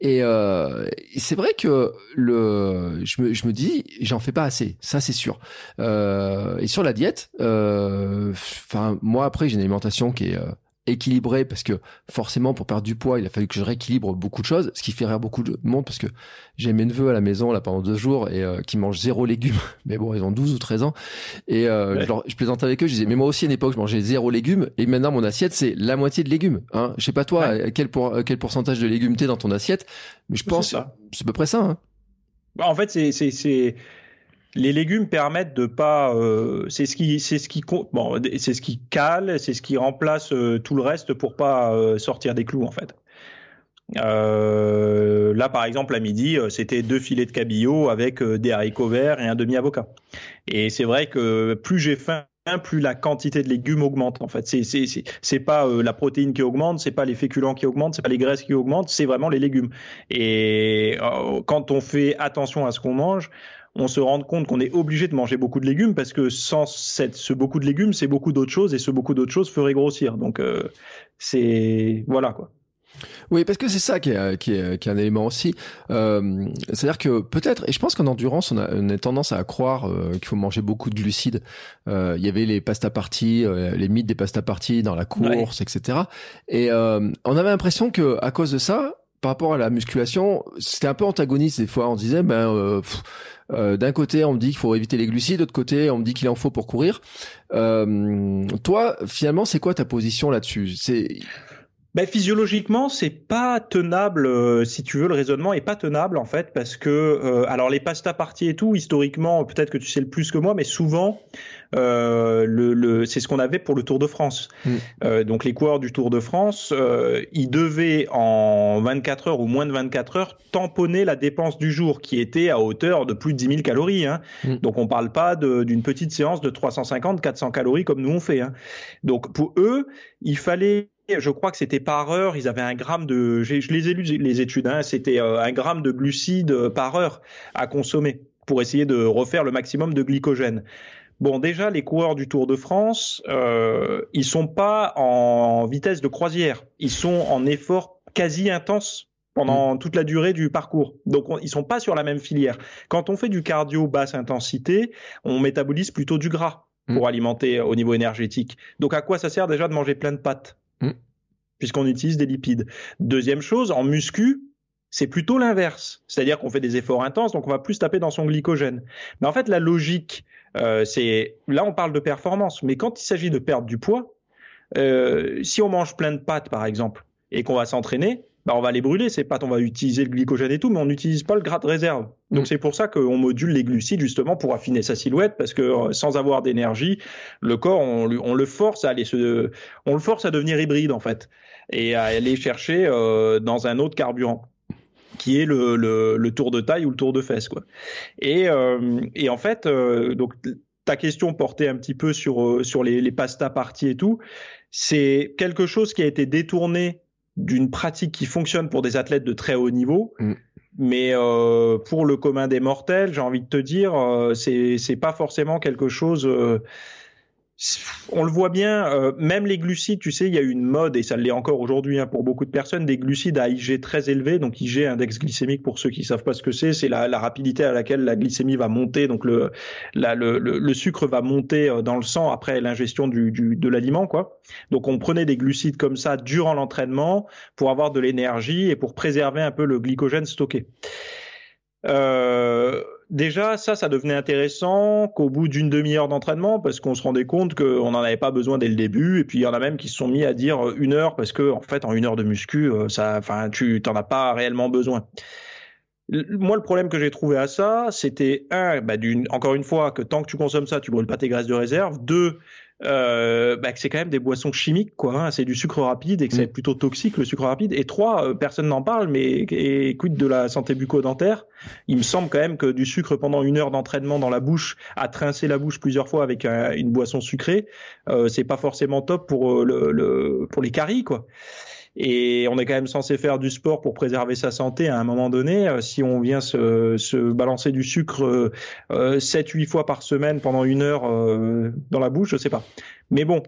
Et, euh, c'est vrai que le, je me, je me dis, j'en fais pas assez. Ça, c'est sûr. Euh, et sur la diète, euh, enfin, moi après, j'ai une alimentation qui est euh, équilibré parce que forcément pour perdre du poids il a fallu que je rééquilibre beaucoup de choses ce qui fait rire beaucoup de monde parce que j'ai mes neveux à la maison là pendant deux jours et euh, qui mangent zéro légumes mais bon ils ont 12 ou 13 ans. Et euh, je, leur, je plaisante avec eux je disais mais moi aussi à une époque je mangeais zéro légumes et maintenant mon assiette c'est la moitié de légumes hein. Je sais pas toi quel pour, quel pourcentage de légumes t'es dans ton assiette mais je pense c'est à peu près ça hein. Bah, en fait c'est c'est les légumes permettent de pas euh, c'est ce qui c'est ce qui bon c'est ce qui cale c'est ce qui remplace euh, tout le reste pour pas euh, sortir des clous en fait. Là par exemple à midi c'était deux filets de cabillaud avec des haricots verts et un demi avocat et c'est vrai que plus j'ai faim plus la quantité de légumes augmente en fait. C'est pas la protéine qui augmente c'est pas les féculents qui augmentent c'est pas les graisses qui augmentent c'est vraiment les légumes. Et quand on fait attention à ce qu'on mange on se rend compte qu'on est obligé de manger beaucoup de légumes parce que sans cette, ce beaucoup de légumes, c'est beaucoup d'autres choses et ce beaucoup d'autres choses ferait grossir. Donc euh, c'est voilà quoi. Oui, parce que c'est ça qui est, qui, est, qui est un élément aussi. Euh, C'est-à-dire que peut-être, et je pense qu'en endurance, on a, on a tendance à croire euh, qu'il faut manger beaucoup de glucides. Euh, il y avait les pasta parties, euh, les mythes des pasta parties dans la course, etc. Et euh, on avait l'impression que à cause de ça, par rapport à la musculation, c'était un peu antagoniste des fois. On disait, ben, euh, euh, d'un côté, on me dit qu'il faut éviter les glucides, de l'autre côté, on me dit qu'il en faut pour courir. Euh, toi, finalement, c'est quoi ta position là-dessus? C'est ben, physiologiquement, c'est pas tenable, si tu veux, le raisonnement est pas tenable en fait, parce que, alors les pasta parties et tout, historiquement, peut-être que tu sais le plus que moi, mais souvent, le, le c'est ce qu'on avait pour le Tour de France. Mm. Euh, donc les coureurs du Tour de France, euh, ils devaient en 24 heures ou moins de 24 heures tamponner la dépense du jour, qui était à hauteur de plus de 10 000 calories. Hein. Mm. Donc on parle pas d'une petite séance de 350-400 calories comme nous on fait. Hein. Donc pour eux, il fallait je crois que c'était par heure, ils avaient un gramme de, je les ai lu les études, hein, c'était euh, un gramme de glucides euh, par heure à consommer pour essayer de refaire le maximum de glycogène. Bon, déjà, les coureurs du Tour de France, euh, ils sont pas en vitesse de croisière, ils sont en effort quasi intense pendant mmh. toute la durée du parcours. Donc ils sont pas sur la même filière. Quand on fait du cardio basse intensité, on métabolise plutôt du gras pour mmh. alimenter au niveau énergétique. Donc à quoi ça sert déjà de manger plein de pâtes Mm. Puisqu'on utilise des lipides? Deuxième chose, en muscu, c'est plutôt l'inverse. C'est-à-dire qu'on fait des efforts intenses, donc on va plus taper dans son glycogène. Mais en fait, la logique, euh, c'est là on parle de performance, mais quand il s'agit de perdre du poids, euh, si on mange plein de pâtes par exemple et qu'on va s'entraîner, bah on va les brûler ces pâtes, on va utiliser le glycogène et tout, mais on n'utilise pas le gras de réserve. Donc mm. c'est pour ça qu'on module les glucides justement pour affiner sa silhouette, parce que euh, sans avoir d'énergie, le corps on, on, le force à aller se, on le force à devenir hybride en fait et à aller chercher euh, dans un autre carburant qui est le, le, le, tour de taille ou le tour de fesse quoi. Et, euh, et en fait euh, donc ta question portait un petit peu sur euh, sur les, les pastas parties et tout, c'est quelque chose qui a été détourné d'une pratique qui fonctionne pour des athlètes de très haut niveau. Mm. Mais euh, pour le commun des mortels, j'ai envie de te dire, euh, c'est c'est pas forcément quelque chose. On le voit bien, euh, même les glucides, tu sais, il y a une mode, et ça l'est encore aujourd'hui hein, pour beaucoup de personnes, des glucides à IG très élevé. Donc IG, index glycémique, pour ceux qui savent pas ce que c'est, c'est la, rapidité à laquelle la glycémie va monter. Donc le, la, le, le, sucre va monter euh, dans le sang après l'ingestion du, du, de l'aliment. quoi. Donc on prenait des glucides comme ça durant l'entraînement pour avoir de l'énergie et pour préserver un peu le glycogène stocké. Euh, déjà, ça, ça devenait intéressant qu'au bout d'une demi-heure d'entraînement, parce qu'on se rendait compte qu'on n'en avait pas besoin dès le début. Et puis, il y en a même qui se sont mis à dire une heure, parce que, en fait, en une heure de muscu, euh, ça, enfin, tu t'en as pas réellement besoin. Moi, le problème que j'ai trouvé à ça, c'était un, bah, encore une fois, que tant que tu consommes ça, tu brûles pas tes graisses de réserve. Deux, euh, bah, que c'est quand même des boissons chimiques, quoi. Hein, c'est du sucre rapide et que c'est mm. plutôt toxique le sucre rapide. Et trois, euh, personne n'en parle, mais écoute de la santé bucco-dentaire Il me semble quand même que du sucre pendant une heure d'entraînement dans la bouche, à trincer la bouche plusieurs fois avec une boisson sucrée, euh, c'est pas forcément top pour euh, le, le, pour les caries, quoi. Et on est quand même censé faire du sport pour préserver sa santé à un moment donné. Euh, si on vient se, se balancer du sucre euh, 7-8 euh, fois par semaine pendant une heure euh, dans la bouche, je sais pas. Mais bon,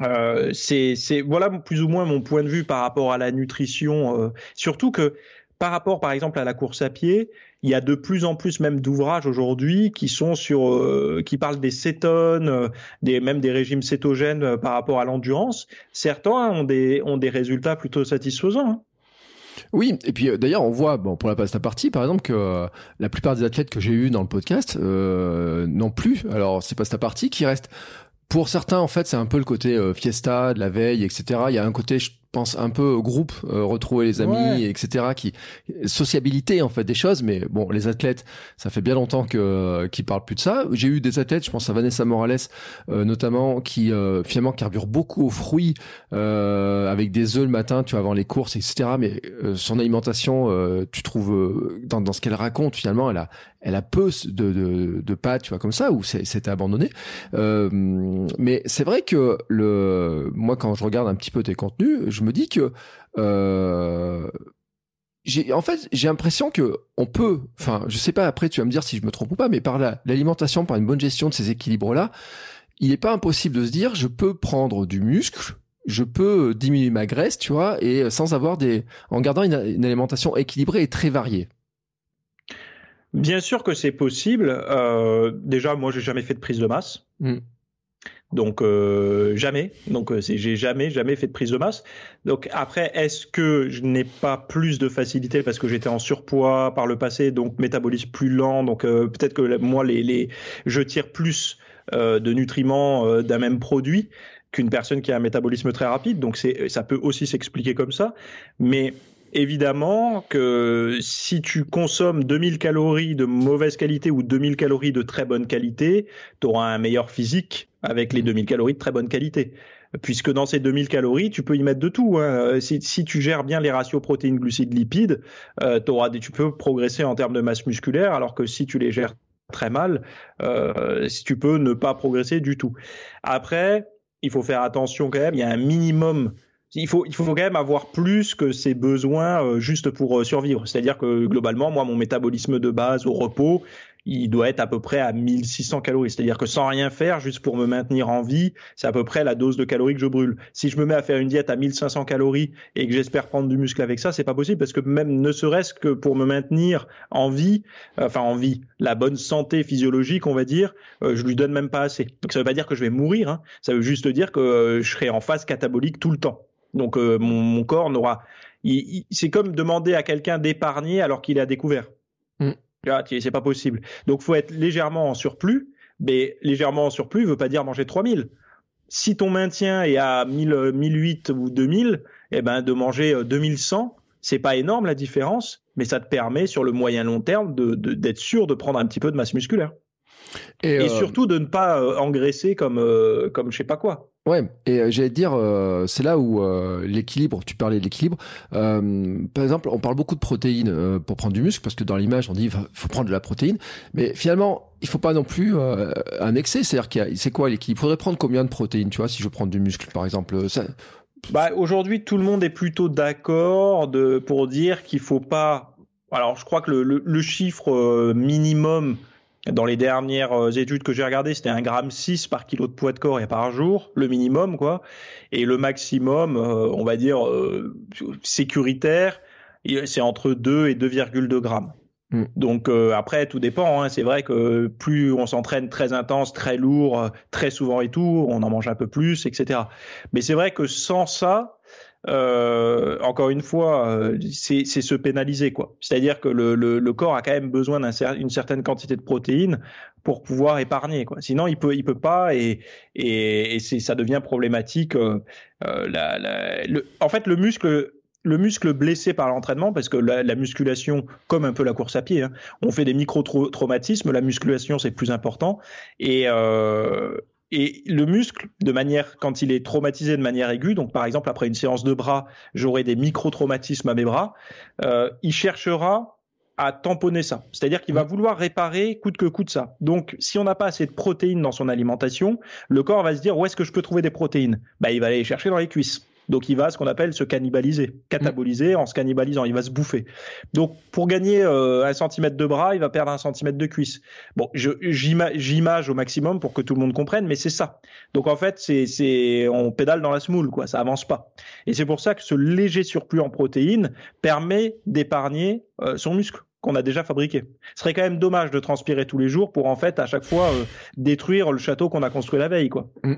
euh, c'est voilà plus ou moins mon point de vue par rapport à la nutrition. surtout que par rapport, par exemple, à la course à pied, il y a de plus en plus même d'ouvrages aujourd'hui qui sont sur, euh, qui parlent des cétones, euh, des, même des régimes cétogènes euh, par rapport à l'endurance. Certains ont des, ont des résultats plutôt satisfaisants. Hein. Oui, et puis d'ailleurs, on voit, bon, pour la pasta partie, par exemple, que la plupart des athlètes que j'ai eu dans le podcast euh, n'ont plus. Alors, c'est pasta partie qui reste. Pour certains, en fait, c'est un peu le côté fiesta de la veille, etc. Il y a un côté, pense un peu au groupe, euh, retrouver les amis, etc. Qui sociabilité en fait des choses. Mais bon, les athlètes, ça fait bien longtemps que euh, qu'ils parlent plus de ça. J'ai eu des athlètes, je pense à Vanessa Morales euh, notamment, qui finalement carburent beaucoup aux fruits avec des œufs le matin, tu vois, avant les courses, etc. Mais son alimentation, tu trouves dans, dans ce qu'elle raconte finalement, elle a elle a peu de, de, de pâtes, tu vois, comme ça, ou c'était abandonné. mais c'est vrai que le, moi, quand je regarde un petit peu tes contenus, je je me dis que euh, j'ai en fait j'ai l'impression que on peut enfin je sais pas après tu vas me dire si je me trompe ou pas mais par l'alimentation par une bonne gestion de ces équilibres là il n'est pas impossible de se dire je peux prendre du muscle je peux diminuer ma graisse tu vois et sans avoir des en gardant une, alimentation équilibrée et très variée Bien sûr que c'est possible. Euh, déjà, moi, j'ai jamais fait de prise de masse. Mmh. Donc euh, jamais. Donc euh, j'ai jamais jamais fait de prise de masse. Donc après, est-ce que je n'ai pas plus de facilité parce que j'étais en surpoids par le passé, donc métabolisme plus lent. Donc euh, peut-être que moi les, les je tire plus euh, de nutriments d'un même produit qu'une personne qui a un métabolisme très rapide. Donc c'est ça peut aussi s'expliquer comme ça. Mais évidemment que si tu consommes 2000 calories de mauvaise qualité ou 2000 calories de très bonne qualité, tu auras un meilleur physique avec les 2000 calories de très bonne qualité. Puisque dans ces 2000 calories, tu peux y mettre de tout. Hein. Si, si, tu gères bien les ratios protéines, glucides, lipides, euh, auras tu peux progresser en termes de masse musculaire, alors que si tu les gères très mal, euh, tu peux ne pas progresser du tout. Après, il faut faire attention quand même, il y a un minimum il faut, il faut quand même avoir plus que ses besoins euh, juste pour euh, survivre. C'est-à-dire que globalement, moi, mon métabolisme de base au repos, il doit être à peu près à 1600 calories. C'est-à-dire que sans rien faire, juste pour me maintenir en vie, c'est à peu près la dose de calories que je brûle. Si je me mets à faire une diète à 1500 calories et que j'espère prendre du muscle avec ça, c'est pas possible parce que même ne serait-ce que pour me maintenir en vie, enfin en vie, la bonne santé physiologique, on va dire, euh, je lui donne même pas assez. Donc ça veut pas dire que je vais mourir, hein. ça veut juste dire que je serai en phase catabolique tout le temps. Donc euh, mon, corps n'aura c'est comme demander à quelqu'un d'épargner alors qu'il est à découvert. Mm. C'est pas possible. Donc, faut être légèrement en surplus. Mais légèrement en surplus veut pas dire manger 3000. Si ton maintien est à 1000, 1008 ou 2000, eh ben, de manger 2100, c'est pas énorme la différence, mais ça te permet sur le moyen long terme d'être de, sûr de prendre un petit peu de masse musculaire. Et, euh, surtout de ne pas euh, engraisser comme, euh, comme je sais pas quoi. Ouais, et j'allais te dire, c'est là où l'équilibre, tu parlais de l'équilibre. par exemple, on parle beaucoup de protéines pour prendre du muscle, parce que dans l'image, on dit faut prendre de la protéine. Mais finalement, il faut pas non plus un excès. C'est-à-dire qu'il c'est quoi l'équilibre? Il faudrait prendre combien de protéines, tu vois, si je prends du muscle, par exemple ça, bah, Aujourd'hui, tout le monde est plutôt d'accord pour dire qu'il faut pas... Alors, je crois que le, le, le chiffre minimum dans les dernières euh, études que j'ai regardées, c'était un gramme 6 par kilo de poids de corps et par jour, le minimum, quoi. Et le maximum, euh, on va dire, euh, sécuritaire, c'est entre 2 et 2,2 grammes. Mm. Donc après, tout dépend. Hein. C'est vrai que plus on s'entraîne très intense, très lourd, très souvent et tout, on en mange un peu plus, etc. Mais c'est vrai que sans ça, euh, encore une fois, euh, c'est se pénaliser quoi. C'est-à-dire que le, le, le, corps a quand même besoin d'une certaine quantité de protéines pour pouvoir épargner quoi. Sinon, il peut il peut pas et et, et ça devient problématique. Euh, euh, la, la, le, en fait, le muscle le muscle blessé par l'entraînement, parce que la, la, musculation, comme un peu la course à pied, hein, on fait des micro-traumatismes, la musculation c'est plus important, et, euh, et le muscle, de manière, quand il est traumatisé de manière aiguë, donc par exemple après une séance de bras, j'aurai des micro-traumatismes à mes bras, euh, il cherchera à tamponner ça. C'est-à-dire qu'il va mmh. vouloir réparer coûte que coûte ça. Donc, si on n'a pas assez de protéines dans son alimentation, le corps va se dire où est-ce que je peux trouver des protéines? Bah, il va aller les chercher dans les cuisses. Donc il va ce qu'on appelle se cannibaliser, cataboliser en se cannibalisant, il va se bouffer. Donc pour gagner euh, un centimètre de bras, il va perdre un centimètre de cuisse. Bon, j'image au maximum pour que tout le monde comprenne, mais c'est ça. Donc en fait, c'est on pédale dans la semoule, quoi, ça avance pas. Et c'est pour ça que ce léger surplus en protéines permet d'épargner euh, son muscle qu'on a déjà fabriqué. Ce serait quand même dommage de transpirer tous les jours pour en fait à chaque fois euh, détruire le château qu'on a construit la veille, quoi. Mm.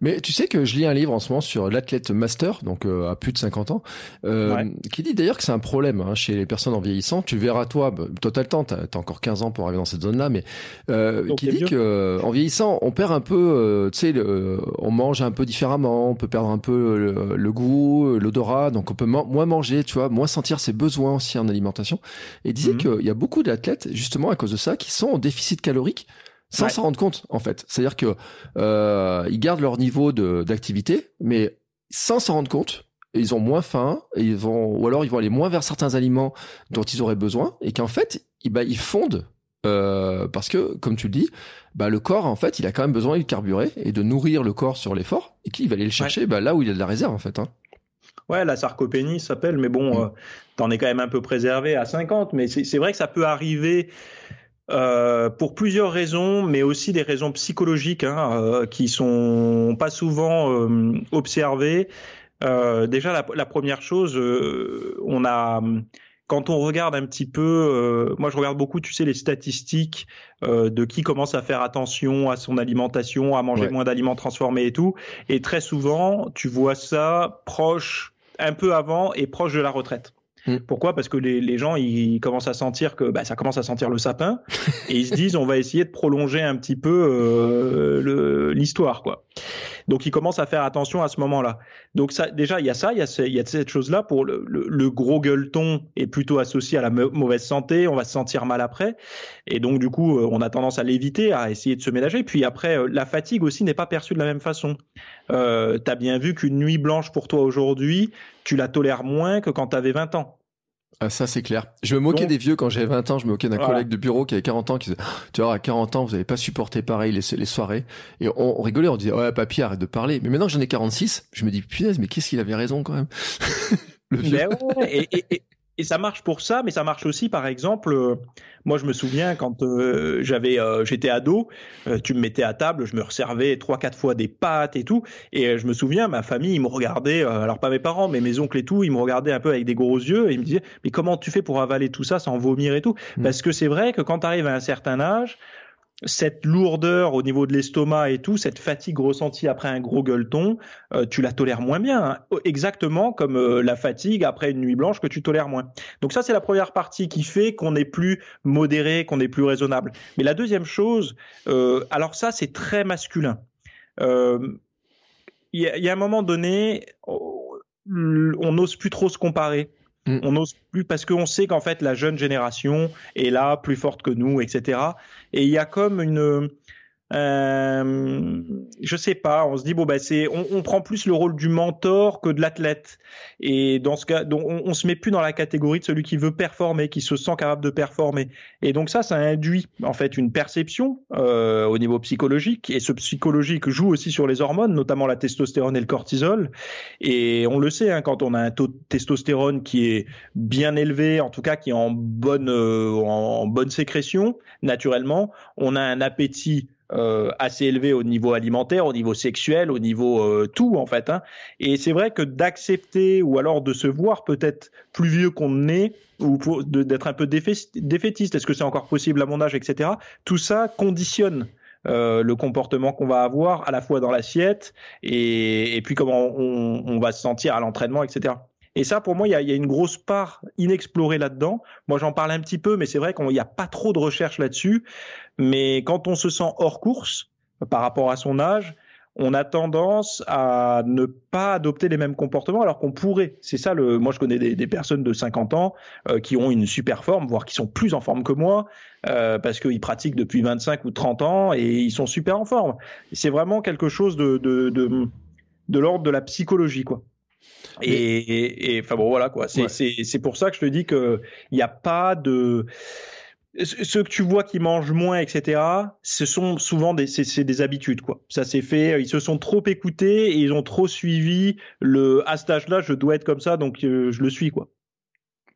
Mais tu sais que je lis un livre en ce moment sur l'athlète master, donc euh, à plus de 50 ans, euh, qui dit d'ailleurs que c'est un problème hein, chez les personnes en vieillissant. Tu verras toi, bah, toi t'as le temps, t'as as encore 15 ans pour arriver dans cette zone-là, mais euh, qui dit que euh, en vieillissant, on perd un peu, euh, tu sais, on mange un peu différemment, on peut perdre un peu le, goût, l'odorat, donc on peut moins manger, tu vois, moins sentir ses besoins aussi en alimentation. Et disait mhm. qu'il y a beaucoup d'athlètes justement à cause de ça qui sont en déficit calorique sans s'en rendre compte en fait. C'est-à-dire que euh, ils gardent leur niveau d'activité, mais sans s'en rendre compte, ils ont moins faim, et ils vont ou alors ils vont aller moins vers certains aliments dont ils auraient besoin, et qu'en fait, ils, bah, ils fondent euh, parce que, comme tu le dis, bah, le corps, en fait, il a quand même besoin de carburer et de nourrir le corps sur l'effort, et qu'il va aller le chercher bah, là où il y a de la réserve, en fait. Hein. Ouais, la sarcopénie s'appelle, mais bon, mm. euh, t'en es quand même un peu préservé à 50, mais c'est vrai que ça peut arriver euh, pour plusieurs raisons, mais aussi des raisons psychologiques hein, euh, qui sont pas souvent euh, observées. Euh, déjà, la, la, première chose, on a quand on regarde un petit peu, moi je regarde beaucoup, tu sais, les statistiques de qui commence à faire attention à son alimentation, à manger moins d'aliments transformés et tout. Et très souvent, tu vois ça proche, un peu avant et proche de la retraite. Mm. Pourquoi? Parce que les, les, gens ils commencent à sentir que bah, ça commence à sentir le sapin et ils se disent on va essayer de prolonger un petit peu euh, l'histoire quoi. Donc ils commencent à faire attention à ce moment-là. Donc ça, déjà il y a ça, il y a, il y a cette chose-là pour le, le, le, gros gueuleton est plutôt associé à la mauvaise santé, on va se sentir mal après et donc du coup euh, on a tendance à l'éviter, à essayer de se ménager. Puis après euh, la fatigue aussi n'est pas perçue de la même façon. Euh, T'as bien vu qu'une nuit blanche pour toi aujourd'hui, tu la tolères moins que quand tu avais 20 ans. Ah, ça, c'est clair. Je me moquais des vieux quand j'avais 20 ans. Je me moquais d'un collègue de bureau qui avait 40 ans qui disait, tu vois, à 40 ans, vous n'avez pas supporté pareil les, les soirées. Et on, rigolait, on disait, ouais, papy, arrête de parler. Mais maintenant que j'en ai 46, je me dis, punaise, mais qu'est-ce qu'il avait raison quand même? Le vieux. et, et, et ça marche pour ça, mais ça marche aussi, par exemple, euh, moi je me souviens quand euh, j'avais, euh, j'étais ado, tu me mettais à table, je me resservais trois quatre fois des pâtes et tout, et je me souviens, ma famille, ils me regardaient, alors pas mes parents, mais mes oncles et tout, ils me regardaient un peu avec des gros yeux, et ils me disaient, mais comment tu fais pour avaler tout ça sans vomir et tout? Mmh. Parce que c'est vrai que quand tu arrives à un certain âge, cette lourdeur au niveau de l'estomac et tout, cette fatigue ressentie après un gros gueuleton, euh, tu la tolères moins bien, hein. exactement comme euh, la fatigue après une nuit blanche que tu tolères moins. Donc ça, c'est la première partie qui fait qu'on est plus modéré, qu'on est plus raisonnable. Mais la deuxième chose, euh, alors ça, c'est très masculin. Il y, y, a un moment donné, on n'ose plus trop se comparer. Mm. On n'ose plus parce qu'on sait qu'en fait la jeune génération est là, plus forte que nous, etc. Et il y a comme une, euh, je sais pas, on se dit bon bah c'est, on, on, prend plus le rôle du mentor que de l'athlète. Et dans ce cas, donc on, se met plus dans la catégorie de celui qui veut performer, qui se sent capable de performer. Et donc ça, ça induit en fait une perception euh, au niveau psychologique. Et ce psychologique joue aussi sur les hormones, notamment la testostérone et le cortisol. Et on le sait, hein, quand on a un taux de testostérone qui est bien élevé, en tout cas qui est en bonne euh, en bonne sécrétion, naturellement, on a un appétit euh, assez élevé au niveau alimentaire, au niveau sexuel, au niveau euh, tout en fait. Hein. Et c'est vrai que d'accepter ou alors de se voir peut-être plus vieux qu'on est ou d'être un peu défaitiste, est-ce que c'est encore possible à mon âge, etc. Tout ça conditionne euh, le comportement qu'on va avoir à la fois dans l'assiette et, puis comment on, va se sentir à l'entraînement, etc. Et ça, pour moi, il y a, y a, une grosse part inexplorée là-dedans. Moi, j'en parle un petit peu, mais c'est vrai qu'il n'y a pas trop de recherche là-dessus. Mais quand on se sent hors course par rapport à son âge, on a tendance à ne pas adopter les mêmes comportements alors qu'on pourrait. C'est ça le. Moi, je connais des, des personnes de 50 ans euh, qui ont une super forme, voire qui sont plus en forme que moi, euh, parce qu'ils pratiquent depuis 25 ou 30 ans et ils sont super en forme. C'est vraiment quelque chose de de, de, de l'ordre de la psychologie, quoi. Et, enfin bon voilà quoi. C'est c'est pour ça que je te dis que il n'y a pas de ceux que tu vois qui mangent moins, etc., ce sont souvent des, c'est, des habitudes, quoi. Ça s'est fait, ils se sont trop écoutés et ils ont trop suivi le, à cet âge-là, je dois être comme ça, donc euh, je le suis, quoi.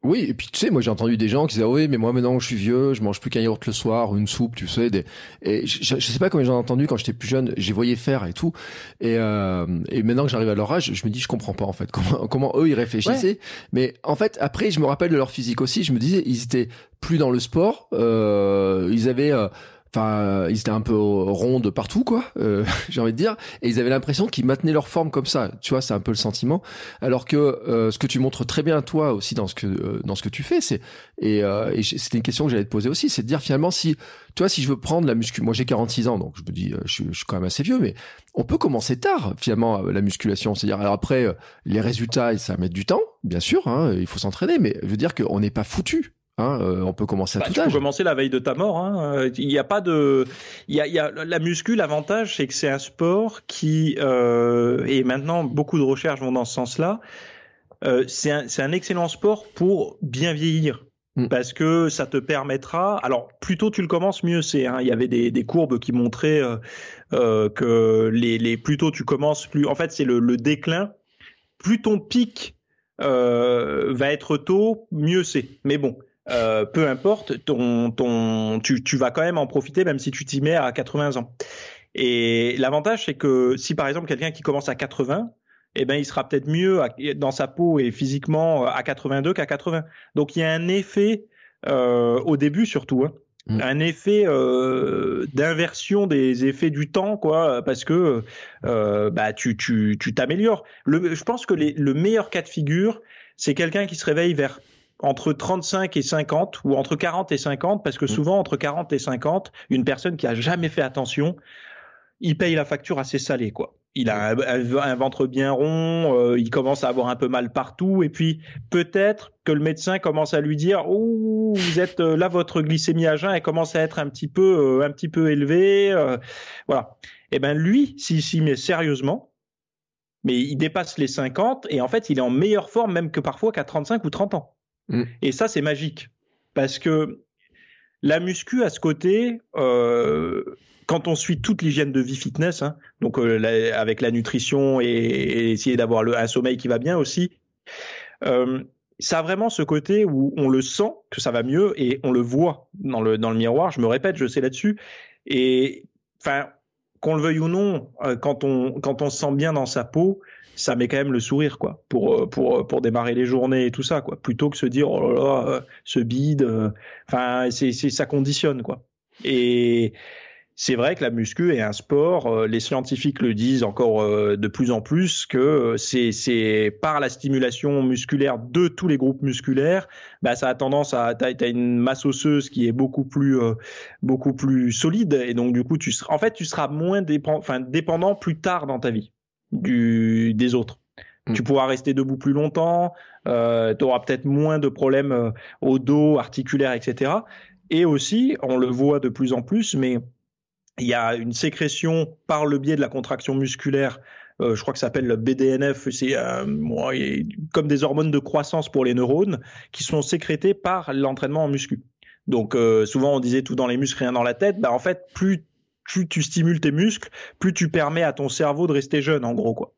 Oui, et puis tu sais, moi j'ai entendu des gens qui disaient oui, mais moi maintenant je suis vieux, je mange plus qu'un yaourt le soir, une soupe, tu sais. Des... Et je, je sais pas combien j'en ai entendu quand j'étais plus jeune, j'ai voyé faire et tout. Et, euh, et maintenant que j'arrive à leur âge, je me dis je comprends pas en fait comment comment eux ils réfléchissaient. Mais en fait après je me rappelle de leur physique aussi. Je me disais ils étaient plus dans le sport, euh, ils avaient euh, enfin euh, ils étaient un peu ronds de partout quoi euh, j'ai envie de dire. Et ils avaient l'impression qu'ils maintenaient leur forme comme ça. Tu vois c'est un peu le sentiment. Alors que euh, ce que tu montres très bien toi aussi dans ce que dans ce que tu fais c'est et, et c'était une question que j'allais te poser aussi c'est de dire finalement si tu vois si je veux prendre la muscu moi j'ai 46 ans donc je me dis je suis, je suis quand même assez vieux mais on peut commencer tard finalement la musculation. C'est-à-dire alors après les résultats ça va mettre du temps bien sûr hein, il faut s'entraîner mais je veux dire qu'on n'est pas foutu Hein, euh, on peut commencer à bah, tout tu âge. peux commencer la veille de ta mort. Hein. Il n'y a pas de, il y a, il y a la muscu. L'avantage, c'est que c'est un sport qui euh, et maintenant beaucoup de recherches vont dans ce sens-là. Euh, c'est un, un, excellent sport pour bien vieillir. Mm. Parce que ça te permettra. Alors, plus tôt tu le commences, mieux c'est. Hein. Il y avait des, des, courbes qui montraient que les, les plus tôt tu commences, plus. En fait, c'est le, le, déclin. Plus ton pic va être tôt, mieux c'est. Mais bon, euh, peu importe, ton, ton, tu, tu vas quand même en profiter même si tu t'y mets à 80 ans. Et l'avantage, c'est que si par exemple quelqu'un qui commence à 80, eh ben il sera peut-être mieux dans sa peau et physiquement à 82 qu'à 80. Donc il y a un effet euh, au début surtout, hein, mmh. un effet euh, d'inversion des effets du temps, quoi, parce que euh, bah tu tu tu t'améliores. Je pense que les, le meilleur cas de figure, c'est quelqu'un qui se réveille vers entre 35 et 50 ou entre 40 et 50 parce que mm. souvent entre 40 et 50, une personne qui a jamais fait attention, il paye la facture assez salée quoi. Il a un, ventre bien rond, euh, il commence à avoir un peu mal partout et puis peut-être que le médecin commence à lui dire "Oh, vous êtes euh, là votre glycémie à jeun elle commence à être un petit peu euh, un petit peu élevée." voilà. Et eh ben lui, s'il s'y met sérieusement, mais il dépasse les 50 et en fait, il est en meilleure forme même que parfois qu'à 35 ou 30 ans. Mm. Et ça, c'est magique. Parce que la muscu à ce côté, euh, quand on suit toute l'hygiène de vie fitness, hein, donc euh, avec la nutrition et, essayer d'avoir un sommeil qui va bien aussi, euh, ça a vraiment ce côté où on le sent que ça va mieux et on le voit dans le, miroir. Je me répète, je sais là-dessus. Et enfin, qu'on le veuille ou non, quand on, quand on se sent bien dans sa peau, ça met quand même le sourire quoi pour euh, pour euh, pour démarrer les journées et tout ça quoi plutôt que se dire oh là là ce bide enfin c'est c'est ça conditionne quoi. Et c'est vrai que la muscu est un sport, euh, les scientifiques le disent encore euh, de plus en plus, que euh, c'est par la stimulation musculaire de tous les groupes musculaires, bah, ça a tendance à, t'as as une masse osseuse qui est beaucoup plus, beaucoup plus solide, et donc du coup, tu seras, en fait, tu seras moins dépend, enfin, dépendant plus tard dans ta vie du, des autres. Mm. Tu pourras rester debout plus longtemps, euh, tu auras peut-être moins de problèmes au dos, articulaire, etc. Et aussi, on le voit de plus en plus, mais il y a une sécrétion par le biais de la contraction musculaire. Euh, je crois que ça s'appelle le BDNF. C'est euh, comme des hormones de croissance pour les neurones qui sont sécrétées par l'entraînement en muscu. Donc euh, souvent on disait tout dans les muscles, rien dans la tête. Bah en fait, plus, plus tu stimules tes muscles, plus tu permets à ton cerveau de rester jeune, en gros quoi.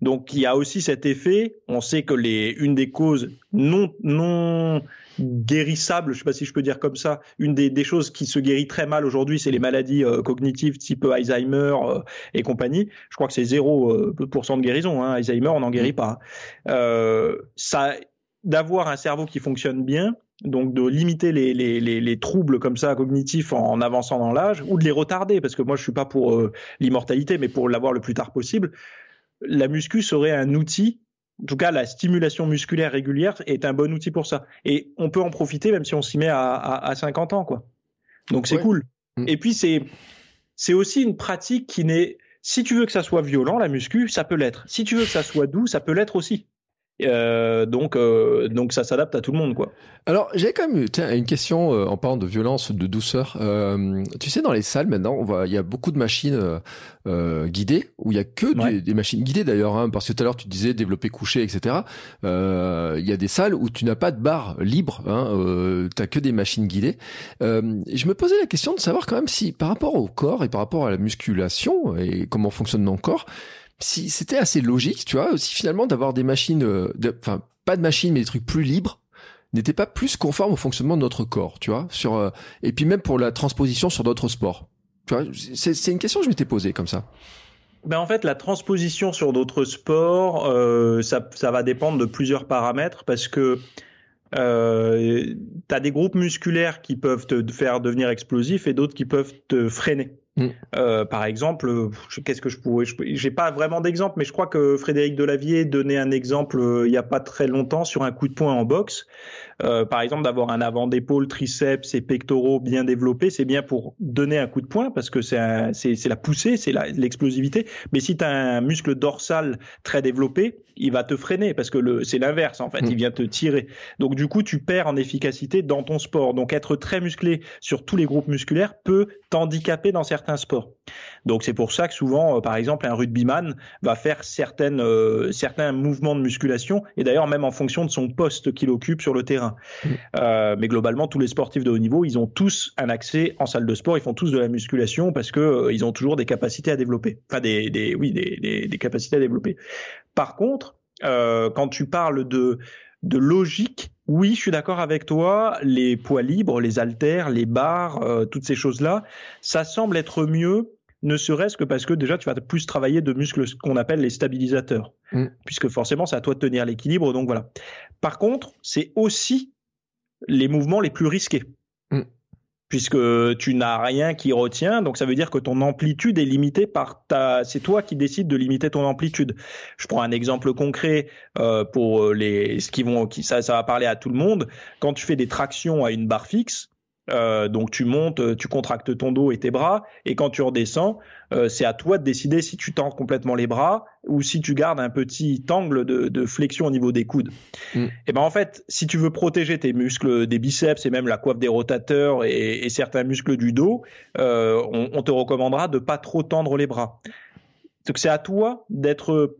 Donc il y a aussi cet effet. On sait que les une des causes non non guérissable, je sais pas si je peux dire comme ça. Une des, des choses qui se guérit très mal aujourd'hui, c'est les maladies euh, cognitives type Alzheimer euh, et compagnie. Je crois que c'est 0% euh, de guérison. Hein. Alzheimer, on n'en guérit pas. ça, d'avoir un cerveau qui fonctionne bien, donc de limiter les, les, les, les, troubles comme ça cognitifs en, en avançant dans l'âge ou de les retarder parce que moi je suis pas pour l'immortalité mais pour l'avoir le plus tard possible la muscu serait un outil en tout cas, la stimulation musculaire régulière est un bon outil pour ça. Et on peut en profiter même si on s'y met à, à, 50 ans, quoi. Donc c'est cool. Mm. Et puis c'est c'est aussi une pratique qui n'est si tu veux que ça soit violent la muscu, ça peut l'être. Si tu veux que ça soit doux, ça peut l'être aussi. Euh, donc, euh, donc ça s'adapte à tout le monde, quoi. Alors, j'ai quand même tiens, une question euh, en parlant de violence, de douceur. Euh, tu sais, dans les salles maintenant, on voit, il y a beaucoup de machines euh, guidées où il y a que des, des, machines guidées d'ailleurs, hein, parce que tout à l'heure tu disais développer couché, etc. Il y a des salles où tu n'as pas de barre libre, hein, t'as que des machines guidées. je me posais la question de savoir quand même si, par rapport au corps et par rapport à la musculation et comment fonctionne mon corps si c'était assez logique, tu vois, aussi finalement d'avoir des machines, euh, enfin pas de machines mais des trucs plus libres, n'était pas plus conforme au fonctionnement de notre corps, tu vois, sur euh, et puis même pour la transposition sur d'autres sports. Tu vois, c'est une question que je m'étais posée comme ça. Ben en fait, la transposition sur d'autres sports, euh, ça, ça va dépendre de plusieurs paramètres parce que euh, tu as des groupes musculaires qui peuvent te faire devenir explosif et d'autres qui peuvent te freiner. Mm. Euh, par exemple, qu'est-ce que je pourrais J'ai pas vraiment d'exemple, mais je crois que Frédéric Delavier donnait un exemple euh, il y a pas très longtemps sur un coup de poing en boxe. Euh, par exemple, d'avoir un avant d'épaule, triceps et pectoraux bien développés, c'est bien pour donner un coup de poing parce que c'est la poussée, c'est l'explosivité. Mais si tu as un muscle dorsal très développé, il va te freiner parce que c'est l'inverse en fait, mm. il vient te tirer. Donc du coup, tu perds en efficacité dans ton sport. Donc être très musclé sur tous les groupes musculaires peut t'handicaper dans certains sports. Donc c'est pour ça que souvent, euh, par exemple, un rugbyman va faire certaines, euh, certains mouvements de musculation, et d'ailleurs même en fonction de son poste qu'il occupe sur le terrain. Mm. Euh, mais globalement, tous les sportifs de haut niveau, ils ont tous un accès en salle de sport, ils font tous de la musculation parce que ils ont toujours des capacités à développer. Enfin, des, des oui, des, des, des capacités à développer. Par contre, quand tu parles de de logique, oui, je suis d'accord avec toi. Les poids libres, les haltères, les barres, toutes ces choses-là, ça semble être mieux ne serait-ce que parce que déjà tu vas plus travailler de muscles qu'on appelle les stabilisateurs, mm. puisque forcément c'est à toi de tenir l'équilibre, donc voilà. Par contre, c'est aussi les mouvements les plus risqués. Puisque tu n'as rien qui retient, donc ça veut dire que ton amplitude est limitée par ta. C'est toi qui décides de limiter ton amplitude. Je prends un exemple concret euh, pour les ce qui vont, qui ça, ça va parler à tout le monde. Quand tu fais des tractions à une barre fixe, euh, donc tu montes, tu contractes ton dos et tes bras, et quand tu redescends, euh, c'est à toi de décider si tu tends complètement les bras ou si tu gardes un petit angle de, flexion au niveau des coudes. Mm. Et ben en fait, si tu veux protéger tes muscles des biceps et même la coiffe des rotateurs et, certains muscles du dos, euh, on, te recommandera de pas trop tendre les bras. Donc c'est à toi d'être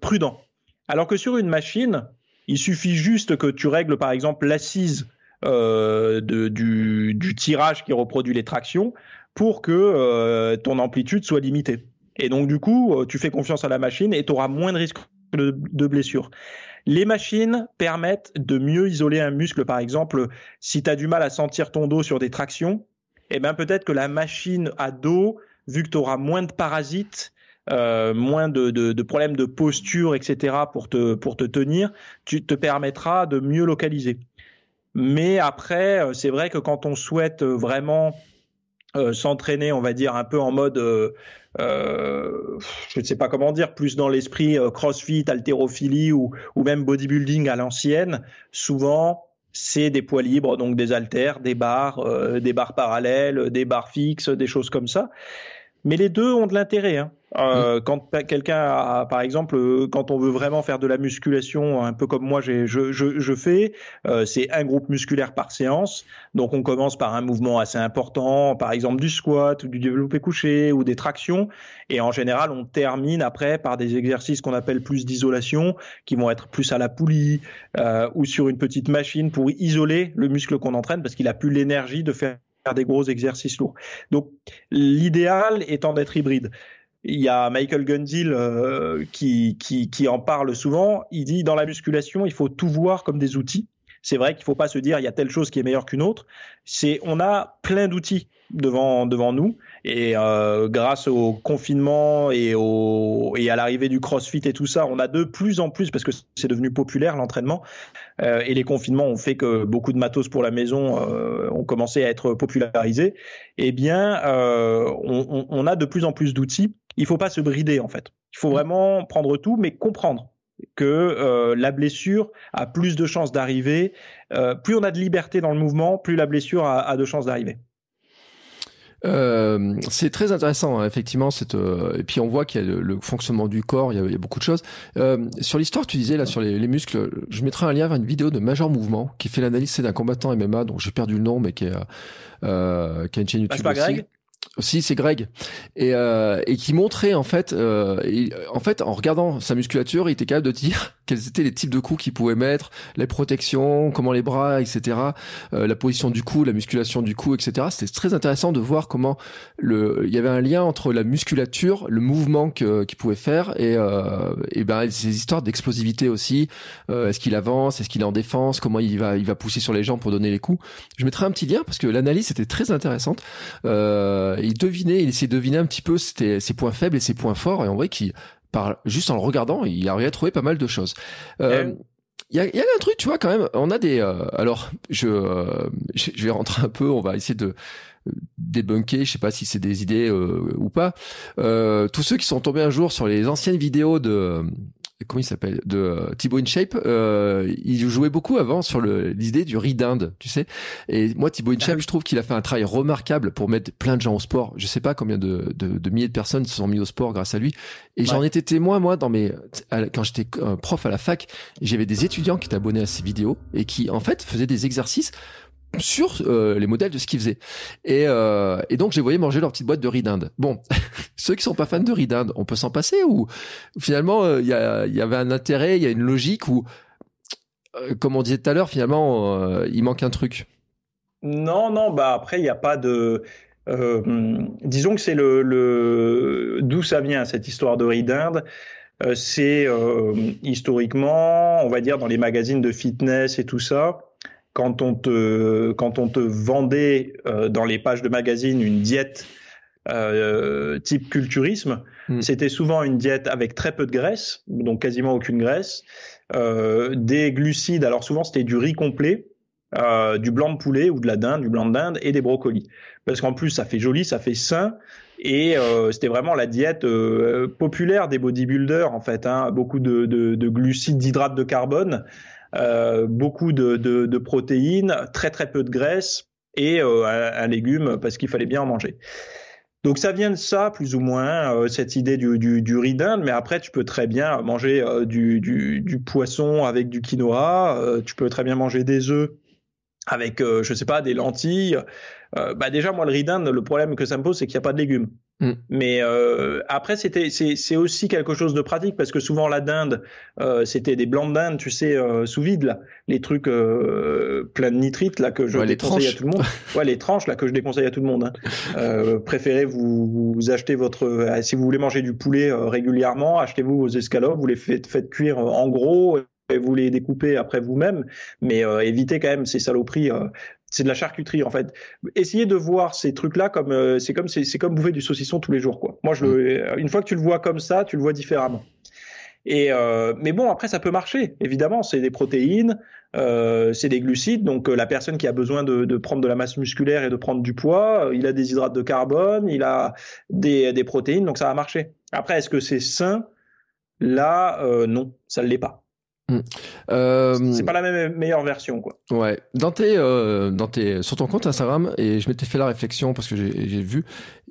prudent. Alors que sur une machine, il suffit juste que tu règles par exemple l'assise euh, de, du, du, tirage qui reproduit les tractions pour que euh, ton amplitude soit limitée. Et donc du coup, euh, tu fais confiance à la machine et tu auras moins de risques de, de. Les machines permettent de mieux isoler un muscle. Par exemple, si tu as du mal à sentir ton dos sur des tractions, eh ben peut-être que la machine à dos, vu que tu auras moins de parasites, euh, moins de, de, de, problèmes de posture, etc. pour te pour te tenir, tu te permettra de mieux localiser. Mais après, euh, c'est vrai que quand on souhaite euh, vraiment s'entraîner, on va dire, un peu en mode, je ne sais pas comment dire, plus dans l'esprit crossfit, haltérophilie ou, ou même bodybuilding à l'ancienne, souvent c'est des poids libres, donc des haltères, des barres, des barres parallèles, des barres fixes, des choses comme ça. Mais les deux ont de l'intérêt. Hein. Euh, mm. Quand quelqu'un a, par exemple, euh, quand on veut vraiment faire de la musculation, un peu comme moi, je, je, je fais, euh, c'est un groupe musculaire par séance. Donc on commence par un mouvement assez important, par exemple du squat ou du développé couché ou des tractions. Et en général, on termine après par des exercices qu'on appelle plus d'isolation, qui vont être plus à la poulie euh, ou sur une petite machine pour isoler le muscle qu'on entraîne parce qu'il a plus l'énergie de faire des gros exercices lourds. Donc l'idéal étant d'être hybride. Il y a Michael Gundil euh, qui, qui, qui en parle souvent. Il dit dans la musculation, il faut tout voir comme des outils. C'est vrai qu'il ne faut pas se dire il y a telle chose qui est meilleure qu'une autre. C'est on a plein d'outils devant devant nous et euh, grâce au confinement et au et à l'arrivée du CrossFit et tout ça, on a de plus en plus parce que c'est devenu populaire l'entraînement euh, et les confinements ont fait que beaucoup de matos pour la maison euh, ont commencé à être popularisés. Eh bien, euh, on, on, a de plus en plus d'outils. Il faut pas se brider en fait. Il faut vraiment prendre tout, mais comprendre que euh, la blessure a plus de chances d'arriver. Euh, plus on a de liberté dans le mouvement, plus la blessure a, a de chances d'arriver. Euh, c'est très intéressant, hein, effectivement. Cette, euh, et puis on voit qu'il y a le, fonctionnement du corps, il y a, il y a beaucoup de choses. Euh, sur l'histoire, tu disais là sur les, les, muscles, je mettrai un lien vers une vidéo de Major Mouvement qui fait l'analyse d'un combattant MMA, dont j'ai perdu le nom, mais qui, est, euh, qui a une chaîne YouTube. Bah, pas aussi. Greg si, c'est Greg. Et, euh, et qui montrait en fait, euh, en fait, en regardant sa musculature, il était capable de dire quels étaient les types de coups qu'il pouvait mettre, les protections, comment les bras, etc. Euh, la position du cou, la musculation du cou, etc. C'était très intéressant de voir comment le, il y avait un lien entre la musculature, le mouvement qu'il pouvait faire et, euh, et ben ces histoires d'explosivité aussi. Euh, est-ce qu'il avance, est-ce qu'il est en défense, comment il va, il va pousser sur les jambes pour donner les coups. Je mettrai un petit lien parce que l'analyse était très intéressante. Euh, il devinait, il essayait de deviner un petit peu ses, ses points faibles et ses points forts et on voit qu'il par juste en le regardant, il arrivait à trouver pas mal de choses. Euh, il y a, y a, un truc, tu vois, quand même. On a des. Euh, alors, je, euh, je, vais rentrer un peu. On va essayer de débunker. Je sais pas si c'est des idées ou pas. tous ceux qui sont tombés un jour sur les anciennes vidéos de comment il s'appelle de euh, Thibaut InShape euh, il jouait beaucoup avant sur l'idée du riz d'Inde tu sais. Et moi Thibaut InShape ah je trouve qu'il a fait un travail remarquable pour mettre plein de gens au sport. Je sais pas combien de, de, de milliers de personnes se sont mis au sport grâce à lui. Et j'en étais témoin moi dans mes quand j'étais euh, prof à la fac j'avais des étudiants qui étaient abonnés à ces vidéos et qui en fait faisaient des exercices sur euh, les modèles de ce qu'ils faisaient. Et, euh, et donc, j'ai voyé manger leur petite boîte de riz d'Inde. Bon, ceux qui sont pas fans de riz d'Inde, on peut s'en passer ou finalement, il euh, y, y, avait un intérêt, il y a une logique où, comme on disait tout à l'heure, finalement, il manque un truc. Non, non, bah après, il n'y a pas de... disons que c'est le, le... d'où ça vient cette histoire de riz d'Inde. c'est historiquement, on va dire, dans les magazines de fitness et tout ça, quand on te, quand on te vendait euh, dans les pages de magazine une diète euh, type culturisme, hmm. c'était souvent une diète avec très peu de graisse, donc quasiment aucune graisse, euh, des glucides, alors souvent c'était du riz complet, euh, du blanc de poulet ou de la dinde, du blanc de dinde et des brocolis. Parce qu'en plus ça fait joli, ça fait sain et euh, c'était vraiment la diète euh, populaire des bodybuilders en fait, hein, beaucoup de, de, de glucides, d'hydrates de carbone. Euh, beaucoup de, protéines, très très peu de graisse et euh, un, légume parce qu'il fallait bien en manger. Donc ça vient de ça, plus ou moins, euh, cette idée du, du, du riz mais après tu peux très bien manger du, poisson avec du quinoa, tu peux très bien manger des œufs avec, je sais pas, des lentilles. bah déjà, moi, le riz le problème que ça me pose, c'est qu'il n'y a pas de légumes. Mm. Mais euh, après, c'était c'est aussi quelque chose de pratique parce que souvent la dinde, euh, c'était des blancs de dinde, tu sais, euh, sous vide là, les trucs euh, pleins de nitrites là que je déconseille à tout le monde. ouais, les tranches là que je déconseille à tout le monde. Hein. Euh, préférez vous, vous achetez votre euh, si vous voulez manger du poulet régulièrement, achetez-vous vos escalopes, vous les faites, faites cuire en gros et vous les découpez après vous-même, mais évitez quand même ces saloperies c'est de la charcuterie en fait. Essayez de voir ces trucs-là comme euh, c'est comme c'est comme bouffer du saucisson tous les jours quoi. Moi je mm. une fois que tu le vois comme ça, tu le vois différemment. Et euh, mais bon, après ça peut marcher. Évidemment, c'est des protéines, euh, c'est des glucides. Donc euh, la personne qui a besoin de, de, prendre de la masse musculaire et de prendre du poids, euh, il a des hydrates de carbone, il a des, des protéines, donc ça va marcher. Après, est-ce que c'est sain? Là, euh, non, ça ne l'est pas. Mmh. Euh, c'est pas la même meilleure version, quoi. Ouais. Dans tes, euh, dans tes, sur ton compte Instagram, et je m'étais fait la réflexion parce que j'ai vu,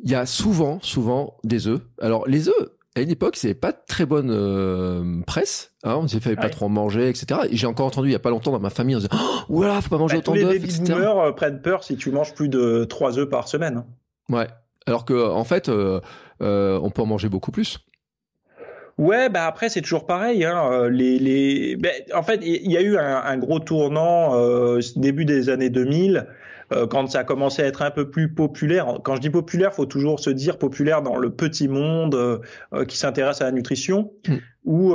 il y a souvent, souvent des œufs. Alors les œufs, à une époque, c'est pas très bonne euh, presse. Hein, on ne fallait pas trop en manger, etc. Et j'ai encore entendu il y a pas longtemps dans ma famille, on disait, oh, voilà, faut pas manger bah, autant d'œufs. Les baby boomers euh, prennent peur si tu manges plus de 3 œufs par semaine. Ouais. Alors que en fait, euh, on peut en manger beaucoup plus. Ouais, bah après c'est toujours pareil. Hein. Euh, les, les... Ben, en fait, il y a eu un, gros tournant euh, début des années 2000 euh, quand ça a commencé à être un peu plus populaire. Quand je dis populaire, faut toujours se dire populaire dans le petit monde euh, euh, qui s'intéresse à la nutrition, mm. où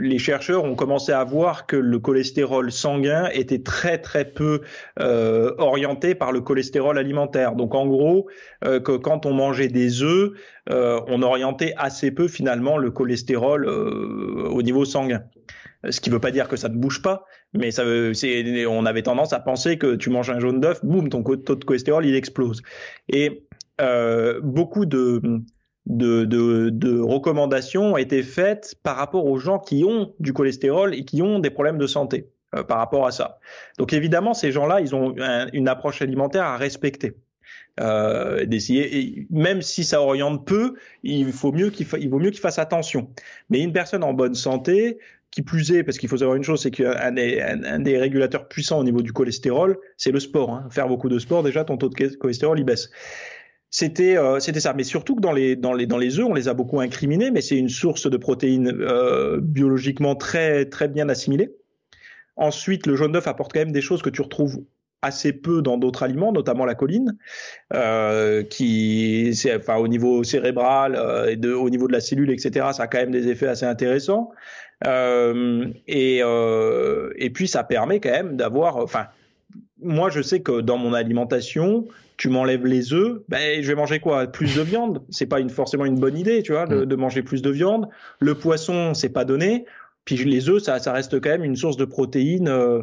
les chercheurs ont commencé à voir que le cholestérol sanguin était très très peu orienté par le cholestérol alimentaire. Donc en gros, que quand on mangeait des œufs, on orientait assez peu finalement le cholestérol au niveau sanguin ce qui ne veut pas dire que ça ne bouge pas, mais ça, c'est, on avait tendance à penser que tu manges un jaune d'œuf, boum, ton taux de cholestérol il explose. Et euh, beaucoup de, de, de, recommandations ont été faites par rapport aux gens qui ont du cholestérol et qui ont des problèmes de santé euh, par rapport à ça. Donc évidemment, ces gens-là, ils ont une approche alimentaire à respecter. Euh, d'essayer, même si ça oriente peu, il faut mieux qu'il il vaut mieux qu'il fasse attention. Mais une personne en bonne santé, qui plus est, parce qu'il faut savoir une chose, c'est qu'un des, un, des régulateurs puissants au niveau du cholestérol, c'est le sport. Hein. Faire beaucoup de sport, déjà, ton taux de cholestérol, il baisse. C'était euh, c'était ça, mais surtout que dans les dans les dans les œufs, on les a beaucoup incriminés, mais c'est une source de protéines euh, biologiquement très très bien assimilée. Ensuite, le jaune d'œuf apporte quand même des choses que tu retrouves assez peu dans d'autres aliments, notamment la choline, euh, qui, enfin, au niveau cérébral euh, et au niveau de la cellule, etc., ça a quand même des effets assez intéressants. Euh, et, euh, et puis ça permet quand même d'avoir, enfin, moi je sais que dans mon alimentation, tu m'enlèves les œufs, ben je vais manger quoi? Plus de viande? C'est pas une, forcément une bonne idée, tu vois, de, mm. de manger plus de viande. Le poisson, c'est pas donné. Puis les œufs, ça, ça reste quand même une source de protéines. Euh,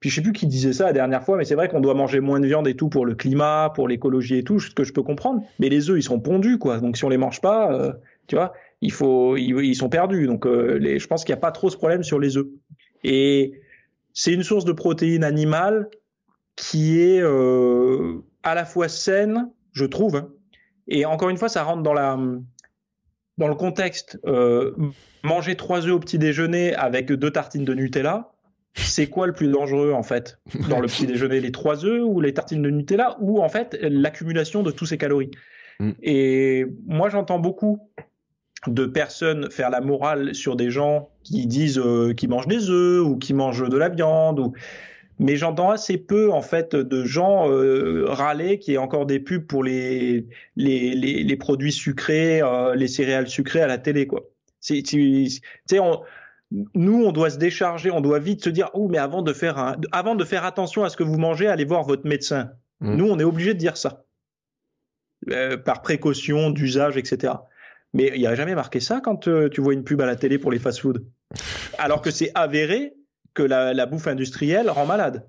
puis je sais plus qui disait ça la dernière fois, mais c'est vrai qu'on doit manger moins de viande et tout pour le climat, pour l'écologie et tout, ce que je peux comprendre. Mais les œufs, ils sont pondus, quoi. Donc si on les mange pas, euh, tu vois, il faut, ils, sont perdus. Donc, euh, les, je pense qu'il n'y a pas trop ce problème sur les œufs. Et c'est une source de protéines animales qui est euh, à la fois saine, je trouve. Hein. et encore une fois, ça rentre dans la dans le contexte. Euh, manger trois œufs au petit déjeuner avec deux tartines de Nutella, c'est quoi le plus dangereux en fait dans le petit déjeuner, les trois œufs ou les tartines de Nutella ou en fait l'accumulation de tous ces calories? Mm. Et moi, j'entends beaucoup de personnes faire la morale sur des gens qui disent euh, qu'ils mangent des œufs ou qui mangent de la viande ou mais j'entends assez peu en fait de gens euh, râler qui est encore des pubs pour les les, les, les produits sucrés, euh, les céréales sucrées à la télé quoi. C'est tu sais nous on doit se décharger, on doit vite se dire oh mais avant de faire un, avant de faire attention à ce que vous mangez, allez voir votre médecin. Mmh. Nous on est obligé de dire ça euh, par précaution d'usage etc. Mais il n'y a jamais marqué ça quand euh, tu vois une pub à la télé pour les fast-food. Alors que c'est avéré que la, la, bouffe industrielle rend malade.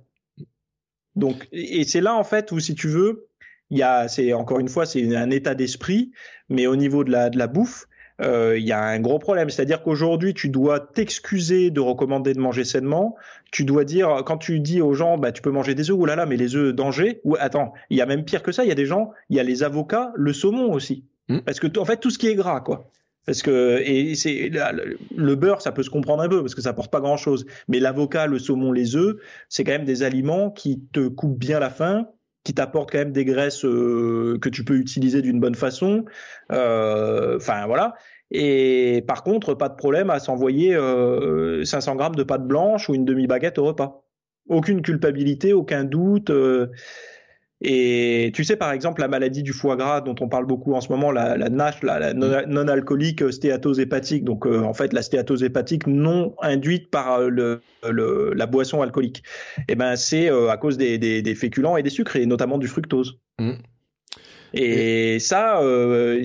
Donc, et c'est là en fait où, si tu veux, il y a, c'est encore une fois, c'est un état d'esprit, mais au niveau de la, de la bouffe, euh, il y a un gros problème. C'est-à-dire qu'aujourd'hui, tu dois t'excuser de recommander de manger sainement. Tu dois dire, quand tu dis aux gens, bah, tu peux manger des œufs, ou là là, mais les œufs, danger. Ou attends, il y a même pire que ça. Il y a des gens, il y a les avocats, le saumon aussi. Hmm. Parce que en fait tout ce qui est gras quoi. Parce que et c'est le beurre, ça peut se comprendre un peu parce que ça porte pas grand chose. Mais l'avocat, le saumon, les œufs, c'est quand même des aliments qui te coupent bien la faim, qui t'apportent quand même des graisses euh, que tu peux utiliser d'une bonne façon. Euh, enfin voilà. Et par contre, pas de problème à s'envoyer euh, 500 grammes de pâte blanche ou une demi baguette au repas. Aucune culpabilité, aucun doute. Euh, et tu sais, par exemple, la maladie du foie gras dont on parle beaucoup en ce moment, la, la NASH, la, non-alcoolique stéatose hépatique, donc euh, en fait la stéatose hépatique non induite par euh, le, le, la boisson alcoolique, et eh ben c'est euh, à cause des, des, des, féculents et des sucres, et notamment du fructose. Mmh. Et ça, euh,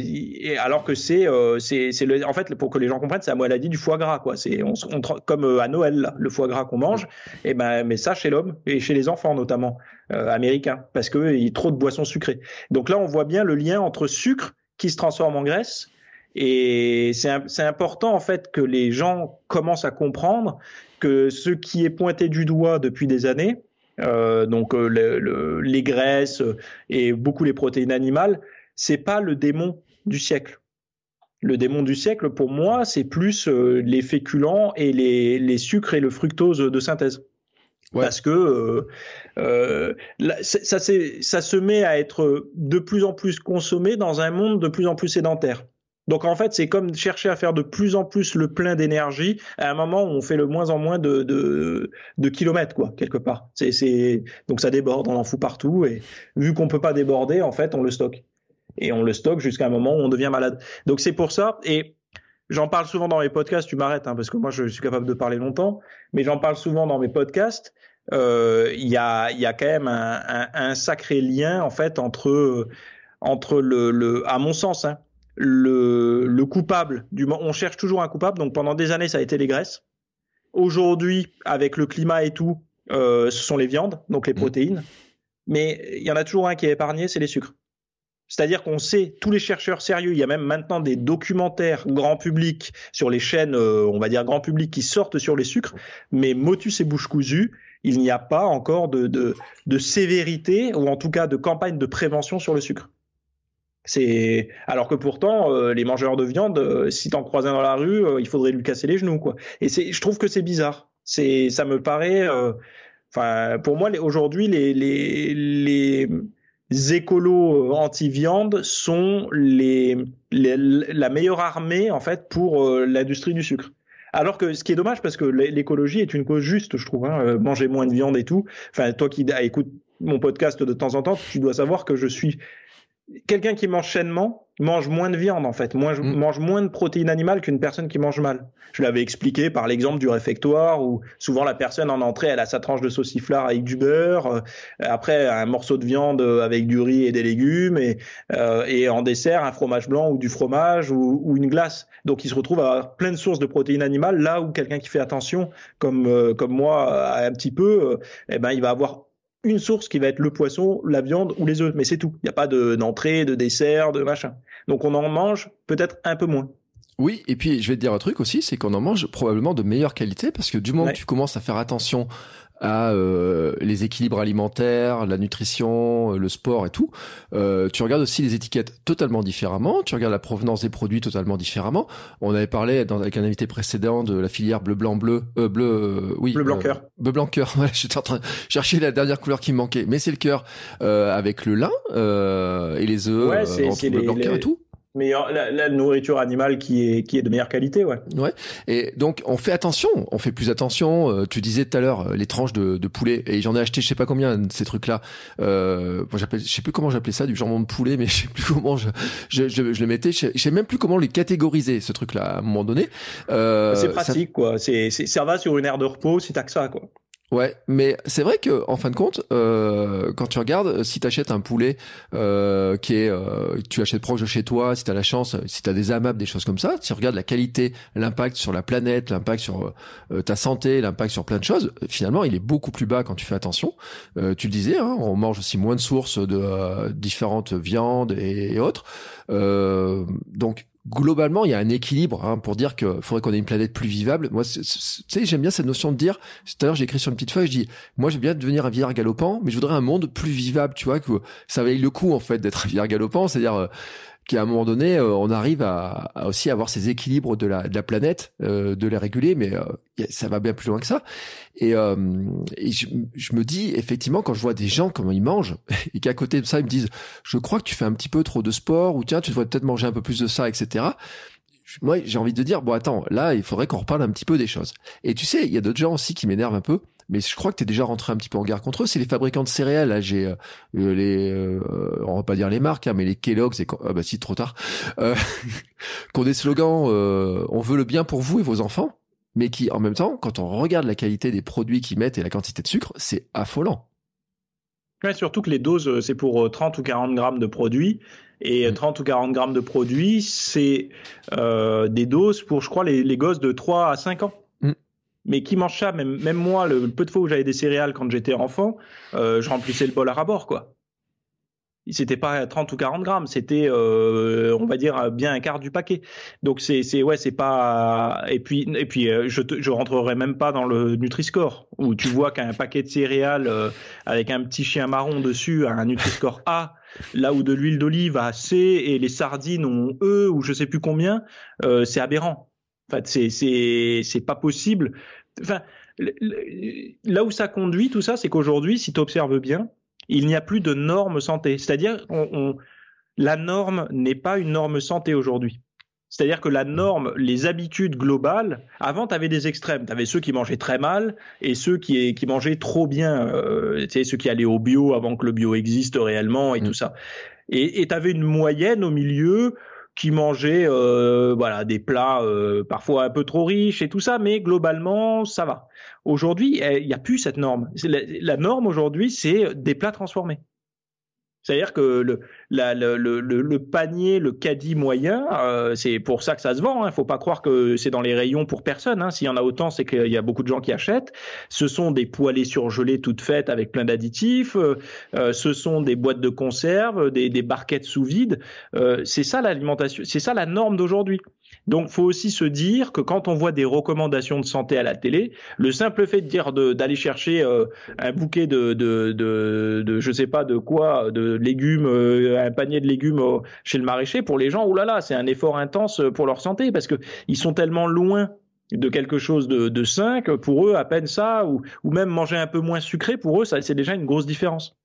alors que c'est, euh, c'est, c'est le, en fait, pour que les gens comprennent, c'est la maladie du foie gras, quoi. C'est, on, on, comme euh, à Noël, là, le foie gras qu'on mange. Et ben, mais ça chez l'homme et chez les enfants notamment euh, américains, parce que il y a trop de boissons sucrées. Donc là, on voit bien le lien entre sucre qui se transforme en graisse. Et c'est important en fait que les gens commencent à comprendre que ce qui est pointé du doigt depuis des années, euh, donc euh, le, les graisses et beaucoup les protéines animales, c'est pas le démon du siècle. Le démon du siècle, pour moi, c'est plus euh, les féculents et les, les, sucres et le fructose de synthèse. Ouais. Parce que euh, euh, ça, ça se met à être de plus en plus consommé dans un monde de plus en plus sédentaire. Donc en fait, c'est comme chercher à faire de plus en plus le plein d'énergie à un moment où on fait le moins en moins de, de, de kilomètres, quoi, quelque part. C'est. Donc ça déborde, on en fout partout. Et vu qu'on peut pas déborder, en fait, on le stocke. Et on le stocke jusqu'à un moment où on devient malade. Donc c'est pour ça. Et j'en parle souvent dans mes podcasts, tu m'arrêtes, hein, parce que moi je suis capable de parler longtemps, mais j'en parle souvent dans mes podcasts. Euh, il y, a, y a quand même un, un, un, sacré lien, en fait, entre, entre le, le à mon sens, hein, le, le coupable du on cherche toujours un coupable. Donc pendant des années ça a été les graisses. Aujourd'hui avec le climat et tout euh, ce sont les viandes donc les protéines. Mais il y en a toujours un qui est épargné c'est les sucres. C'est-à-dire qu'on sait, tous les chercheurs sérieux, il y a même maintenant des documentaires grand public sur les chaînes, euh, on va dire grand public, qui sortent sur les sucres, mais motus et bouche cousue, il n'y a pas encore de, de, de sévérité, ou en tout cas de campagne de prévention sur le sucre. C'est alors que pourtant euh, les mangeurs de viande, euh, si t'en croisais dans la rue, euh, il faudrait lui casser les genoux quoi. Et c'est, je trouve que c'est bizarre. C'est, ça me paraît, enfin pour moi aujourd'hui les les les écolos anti-viande sont les, les, la meilleure armée en fait pour l'industrie du sucre. Alors que ce qui est dommage parce que l'écologie est une cause juste, je trouve. Hein, manger moins de viande et tout. Enfin, toi qui écoutes mon podcast de temps en temps, tu dois savoir que je suis quelqu'un qui mange sainement mange moins de viande en fait, moins, mm. mange moins de protéines animales qu'une personne qui mange mal. Je l'avais expliqué par l'exemple du réfectoire où souvent la personne en entrée elle a sa tranche de sauciflard avec du beurre, euh, après un morceau de viande avec du riz et des légumes et, euh, et en dessert un fromage blanc ou du fromage ou, ou, une glace. Donc il se retrouve à avoir plein de sources de protéines animales là où quelqu'un qui fait attention comme euh, comme moi un petit peu, euh, eh ben il va avoir une source qui va être le poisson, la viande ou les œufs, mais c'est tout. Il n'y a pas d'entrée, de, de dessert, de machin. Donc on en mange peut-être un peu moins. Oui, et puis je vais te dire un truc aussi, c'est qu'on en mange probablement de meilleure qualité parce que du moment ouais. que tu commences à faire attention à euh, les équilibres alimentaires, la nutrition, le sport et tout. Euh, tu regardes aussi les étiquettes totalement différemment. Tu regardes la provenance des produits totalement différemment. On avait parlé dans, avec un invité précédent de la filière bleu blanc bleu euh, bleu euh, oui bleu blanc cœur bleu blanc cœur. Voilà, j'étais en train de chercher la dernière couleur qui me manquait, mais c'est le cœur euh, avec le lin et les œufs ouais, entre bleu blanc cœur et tout meilleure la, la, nourriture animale qui est qui est de meilleure qualité ouais. Ouais. Et donc on fait attention. On fait plus attention. Euh, tu disais tout à l'heure les tranches de, de poulet. Et j'en ai acheté je sais pas combien de ces trucs là euh, bon, j'appelle je sais plus comment j'appelais ça du jambon de poulet mais je sais plus comment je je, je, je le mettais. Je sais, je sais, même plus comment les catégoriser ce truc là à un moment donné. Euh, c'est pratique ça... quoi. C'est ça va sur une aire de repos si t'as que ça quoi Ouais, mais c'est vrai que en fin de compte, euh, quand tu regardes, si tu achètes un poulet euh, qui est, euh, tu achètes proche de chez toi, si tu as la chance, si tu as des amables, des choses comme ça, si tu regardes la qualité, l'impact sur la planète, l'impact sur euh, ta santé, l'impact sur plein de choses, finalement, il est beaucoup plus bas quand tu fais attention. Euh, tu le disais, hein, on mange aussi moins de sources de euh, différentes viandes et, et autres. donc globalement, il y a un équilibre hein, pour dire qu'il faudrait qu'on ait une planète plus vivable. Moi, tu sais, j'aime bien cette notion de dire. Tout à l'heure, j'ai écrit sur une petite feuille, je dis, moi, j'aime bien devenir un vieillard galopant, mais je voudrais un monde plus vivable. Tu vois que ça vaille le coup en fait d'être un vieillard galopant, c'est-à-dire euh, qu'à un moment donné, euh, on arrive à, à, aussi avoir ces équilibres de la, de la planète, euh, de les réguler, mais euh, ça va bien plus loin que ça. Et, euh, je, je, me dis, effectivement, quand je vois des gens comment ils mangent, et qu'à côté de ça, ils me disent, je crois que tu fais un petit peu trop de sport, ou tiens, tu devrais peut-être manger un peu plus de ça, etc moi j'ai envie de dire bon attends là il faudrait qu'on reparle un petit peu des choses et tu sais il y a d'autres gens aussi qui m'énervent un peu mais je crois que tu es déjà rentré un petit peu en guerre contre eux. C'est les fabricants de céréales. Là, j'ai euh, les, euh, on va pas dire les marques, hein, mais les Kellogg's et ah bah si trop tard, euh, qui ont des slogans euh, "On veut le bien pour vous et vos enfants", mais qui en même temps, quand on regarde la qualité des produits qu'ils mettent et la quantité de sucre, c'est affolant. Ouais, surtout que les doses, c'est pour 30 ou 40 grammes de produits. Et 30 mm. ou 40 grammes de produits, c'est euh, des doses pour, je crois, les, les, gosses de 3 à 5 ans. Mais qui mange ça? Même, même moi, le, peu de fois où j'avais des céréales quand j'étais enfant, euh, je remplissais le bol à rabord, quoi. C'était pas 30 ou 40 grammes, c'était, euh, on va dire, bien un quart du paquet. Donc c'est, c'est ouais, c'est pas. Et puis, et puis, euh, je, te, je rentrerai même pas dans le Nutri-Score où tu vois qu'un paquet de céréales euh, avec un petit chien marron dessus a un Nutri-Score A là où de l'huile d'olive a C et les sardines ont E ou je sais plus combien, euh, c'est aberrant. En fait, c'est c'est c'est pas possible. Enfin, là où ça conduit tout ça, c'est qu'aujourd'hui, si tu observes bien, il n'y a plus de normes santé. C'est-à-dire, on, la norme n'est pas une norme santé aujourd'hui. C'est-à-dire que la norme, les habitudes globales, avant, tu avais des extrêmes. Tu avais ceux qui mangeaient très mal et ceux qui, qui mangeaient trop bien. Euh, tu sais, ceux qui allaient au bio avant que le bio existe réellement et mm. tout ça. Et tu avais une moyenne au milieu qui mangeait euh, voilà des plats euh, parfois un peu trop riches et tout ça, mais globalement ça va. Aujourd'hui, eh, il n'y a plus cette norme. la norme aujourd'hui, c'est des plats transformés. C'est-à-dire que le, panier, le caddie moyen, euh, c'est pour ça que ça se vend. Il hein. ne faut pas croire que c'est dans les rayons pour personne. Hein. S'il y en a autant, c'est qu'il y a beaucoup de gens qui achètent. Ce sont des poêlées surgelées toutes faites avec plein d'additifs. Euh, euh, ce sont des boîtes de conserve, des barquettes sous vide. c'est ça l'alimentation. C'est ça la norme d'aujourd'hui. Donc, faut aussi se dire que quand on voit des recommandations de santé à la télé, le simple fait de dire d'aller chercher euh, un bouquet de, de, de, je sais pas de quoi, de légumes, euh, un panier de légumes chez le maraîcher, pour les gens, oulala, c'est un effort intense pour leur santé parce que ils sont tellement loin de quelque chose de, de sain que pour eux, à peine ça, ou, ou même manger un peu moins sucré, pour eux, ça c'est déjà une grosse différence.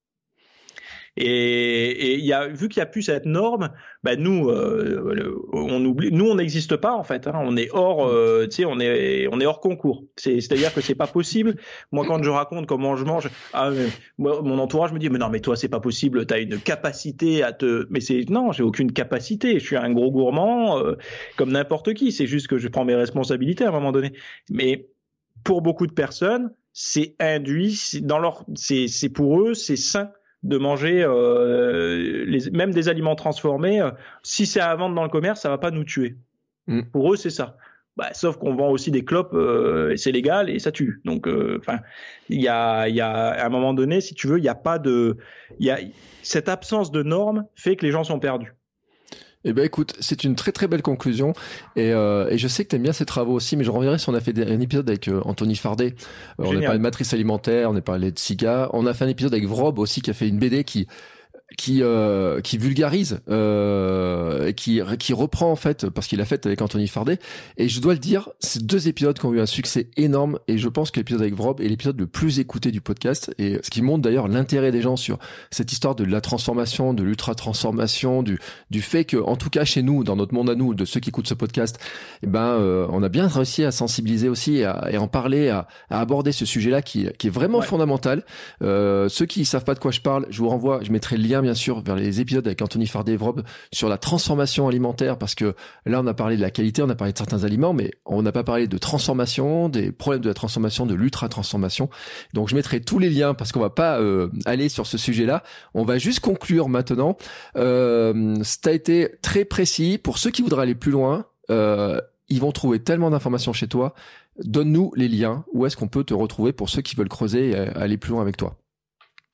Et, il y a, vu qu'il n'y a plus cette norme, bah nous, euh, on oublie, nous on n'existe pas en fait. Hein, on est hors, euh, tu sais, on est, on est hors concours. C'est-à-dire que c'est pas possible. Moi, quand je raconte comment je mange, ah, mon entourage me dit, mais non, mais toi c'est pas possible. Tu as une capacité à te, mais c'est non, j'ai aucune capacité. Je suis un gros gourmand euh, comme n'importe qui. C'est juste que je prends mes responsabilités à un moment donné. Mais pour beaucoup de personnes, c'est induit dans leur, c'est pour eux, c'est sain de manger euh, les, même des aliments transformés. Euh, si c'est à vendre dans le commerce, ça va pas nous tuer. Mm. Pour eux, c'est ça. Bah, sauf qu'on vend aussi des clopes euh, et c'est légal et ça tue. Donc, enfin, il y a, y a à un moment donné, si tu veux, il n'y a pas de, il y a cette absence de normes fait que les gens sont perdus. Eh ben écoute, c'est une très très belle conclusion. Et, euh, et je sais que tu aimes bien ces travaux aussi, mais je reviendrai si on a fait un épisode avec euh, Anthony Fardet. Euh, on a parlé de matrice alimentaire, on a parlé de SIGA, on a fait un épisode avec Vrob aussi qui a fait une BD qui qui euh, qui vulgarise euh, qui qui reprend en fait parce qu'il a fait avec Anthony Fardet. Et je dois le dire ces deux épisodes qui ont eu un succès énorme et je pense que l'épisode avec Vrob est l'épisode le plus écouté du podcast et ce qui montre d'ailleurs l'intérêt des gens sur cette histoire de la transformation de l'ultra transformation du du fait que en tout cas chez nous dans notre monde à nous de ceux qui écoutent ce podcast eh ben euh, on a bien réussi à sensibiliser aussi et, à, et en parler à, à, aborder ce sujet là qui qui est vraiment fondamental. Euh, ceux qui savent pas de quoi je parle je vous renvoie je mettrai le lien bien sûr vers les épisodes avec Anthony Fardet-Vrob sur la transformation alimentaire parce que là on a parlé de la qualité, on a parlé de certains aliments, mais on n'a pas parlé de transformation, des problèmes de la transformation, de l'ultra transformation. Donc je mettrai tous les liens parce qu'on va pas euh, aller sur ce sujet-là. On va juste conclure maintenant. Euh, ça a été très précis pour ceux qui voudraient aller plus loin. Euh, ils vont trouver tellement d'informations chez toi. Donne-nous les liens. Où est-ce qu'on peut te retrouver pour ceux qui veulent creuser et aller plus loin avec toi?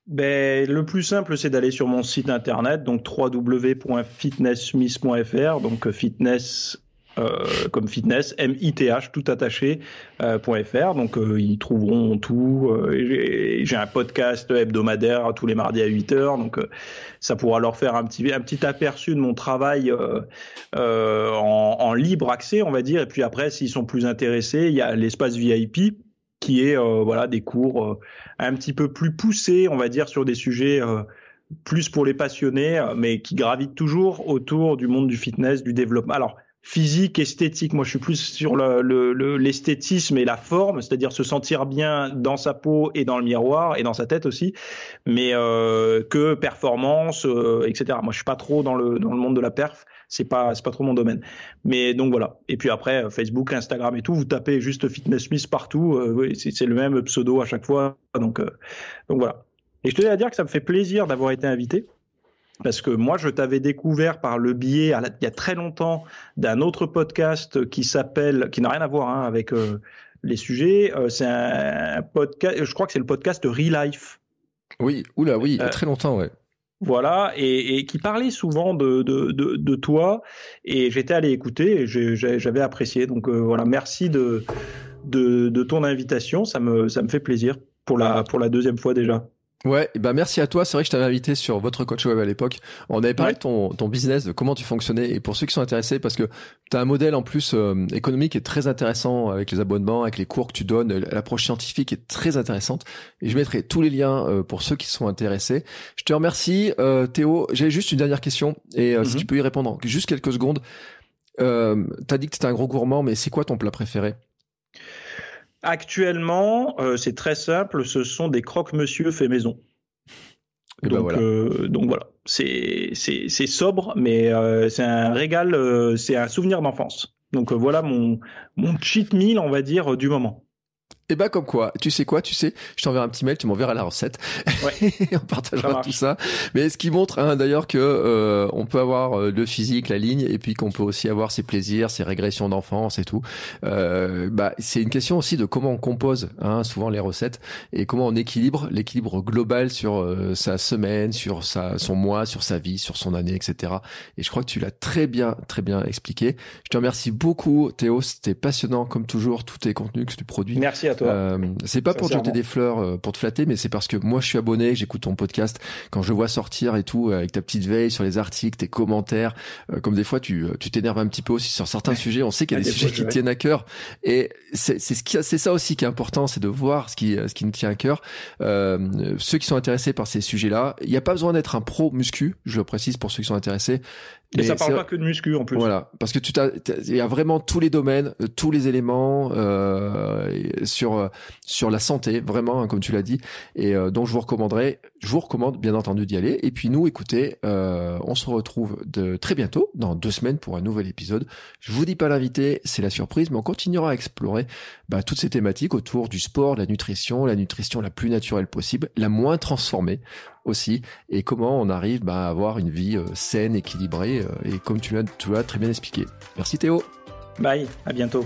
Ben, le plus simple, c'est d'aller sur mon site internet, donc www.fitnesssmith.fr, donc euh, fitness euh, comme fitness, M-I-T-H, tout attaché, euh, .fr. Donc, euh, ils trouveront tout. J'ai un podcast hebdomadaire tous les mardis à 8 heures. Donc, ça pourra leur faire un petit, un petit aperçu de mon travail en, en, libre accès, on va dire. Et puis après, s'ils sont plus intéressés, il y a l'espace VIP qui est euh, voilà des cours euh, un petit peu plus poussés, on va dire, sur des sujets euh, plus pour les passionnés, mais qui gravitent toujours autour du monde du fitness, du développement. Alors physique, esthétique. Moi, je suis plus sur l'esthétisme le, et la forme, c'est-à-dire se sentir bien dans sa peau et dans le miroir et dans sa tête aussi, mais euh, que performance, euh, etc. Moi, je suis pas trop dans le dans le monde de la perf c'est pas c'est pas trop mon domaine. Mais donc voilà. Et puis après euh, Facebook, Instagram et tout, vous tapez juste Fitness Smith partout, euh, c'est le même pseudo à chaque fois. Donc euh, donc voilà. Et je tenais à dire que ça me fait plaisir d'avoir été invité. Parce que moi, je t'avais découvert par le biais, il y a très longtemps, d'un autre podcast qui s'appelle, qui n'a rien à voir hein, avec euh, les sujets. Euh, c'est un podcast, je crois que c'est le podcast Relife. Oui, oula, oui, il y a très longtemps, ouais. Voilà, et, et, qui parlait souvent de, de, de, de toi, et j'étais allé écouter, et j'avais apprécié. Donc voilà, merci de, de, de ton invitation, ça me, ça me fait plaisir pour la, pour la deuxième fois déjà. Ouais, bah merci à toi. C'est vrai que je t'avais invité sur votre coach web à l'époque. On avait parlé de ton, ton business, de comment tu fonctionnais. Et pour ceux qui sont intéressés, parce que tu as un modèle en plus euh, économique qui est très intéressant avec les abonnements, avec les cours que tu donnes, l'approche scientifique est très intéressante. Et je mettrai tous les liens euh, pour ceux qui sont intéressés. Je te remercie, euh, Théo. J'ai juste une dernière question et si mhm. tu peux y répondre en juste quelques secondes. Euh, T'as dit que tu un gros gourmand, mais c'est quoi ton plat préféré? Actuellement, euh, c'est très simple, ce sont des croque-monsieur fait maison. Eh ben donc, voilà. Euh, donc voilà, c'est c'est sobre, mais euh, c'est un régal, c'est un souvenir d'enfance. Donc voilà mon mon cheat meal, on va dire, du moment. Et eh bah ben, comme quoi, tu sais quoi, tu sais, je t'enverrai un petit mail, tu m'enverras la recette, ouais. on partagera tout ça. Mais ce qui montre hein, d'ailleurs que euh, on peut avoir euh, le physique, la ligne, et puis qu'on peut aussi avoir ses plaisirs, ses régressions d'enfance et tout. Euh, bah c'est une question aussi de comment on compose hein, souvent les recettes et comment on équilibre l'équilibre global sur euh, sa semaine, sur sa son mois, sur sa vie, sur son année, etc. Et je crois que tu l'as très bien, très bien expliqué. Je te remercie beaucoup, Théo. C'était passionnant comme toujours tous tes contenus que tu produis. Merci à euh, c'est pas pour te jeter des fleurs, euh, pour te flatter, mais c'est parce que moi je suis abonné, j'écoute ton podcast. Quand je vois sortir et tout, avec ta petite veille sur les articles, tes commentaires, euh, comme des fois tu tu t'énerves un petit peu aussi sur certains sujets. On sait qu'il y a des, sujets qui tiennent à cœur, et c'est c'est ce qui c'est ça aussi qui est important, c'est de voir ce qui ce qui nous tient à cœur. ceux qui sont intéressés par ces sujets-là, il n'y a pas besoin d'être un pro muscu, je le précise pour ceux qui sont intéressés. Mais, ça parle pas que de muscu en plus. Voilà, parce que tu t'as, il y a vraiment tous les domaines, euh, tous les éléments euh, sur euh, sur la santé, vraiment, hein, comme tu l'as dit, et euh, donc je vous recommanderais, je vous recommande bien entendu d'y aller. Et puis nous, écoutez, euh, on se retrouve de très bientôt, dans deux semaines pour un nouvel épisode. Je vous dis pas l'invité, c'est la surprise, mais on continuera à explorer bah, toutes ces thématiques autour du sport, de la nutrition, la nutrition la plus naturelle possible, la moins transformée aussi et comment on arrive bah, à avoir une vie euh, saine, équilibrée euh, et comme tu l'as très bien expliqué. Merci Théo. Bye, à bientôt.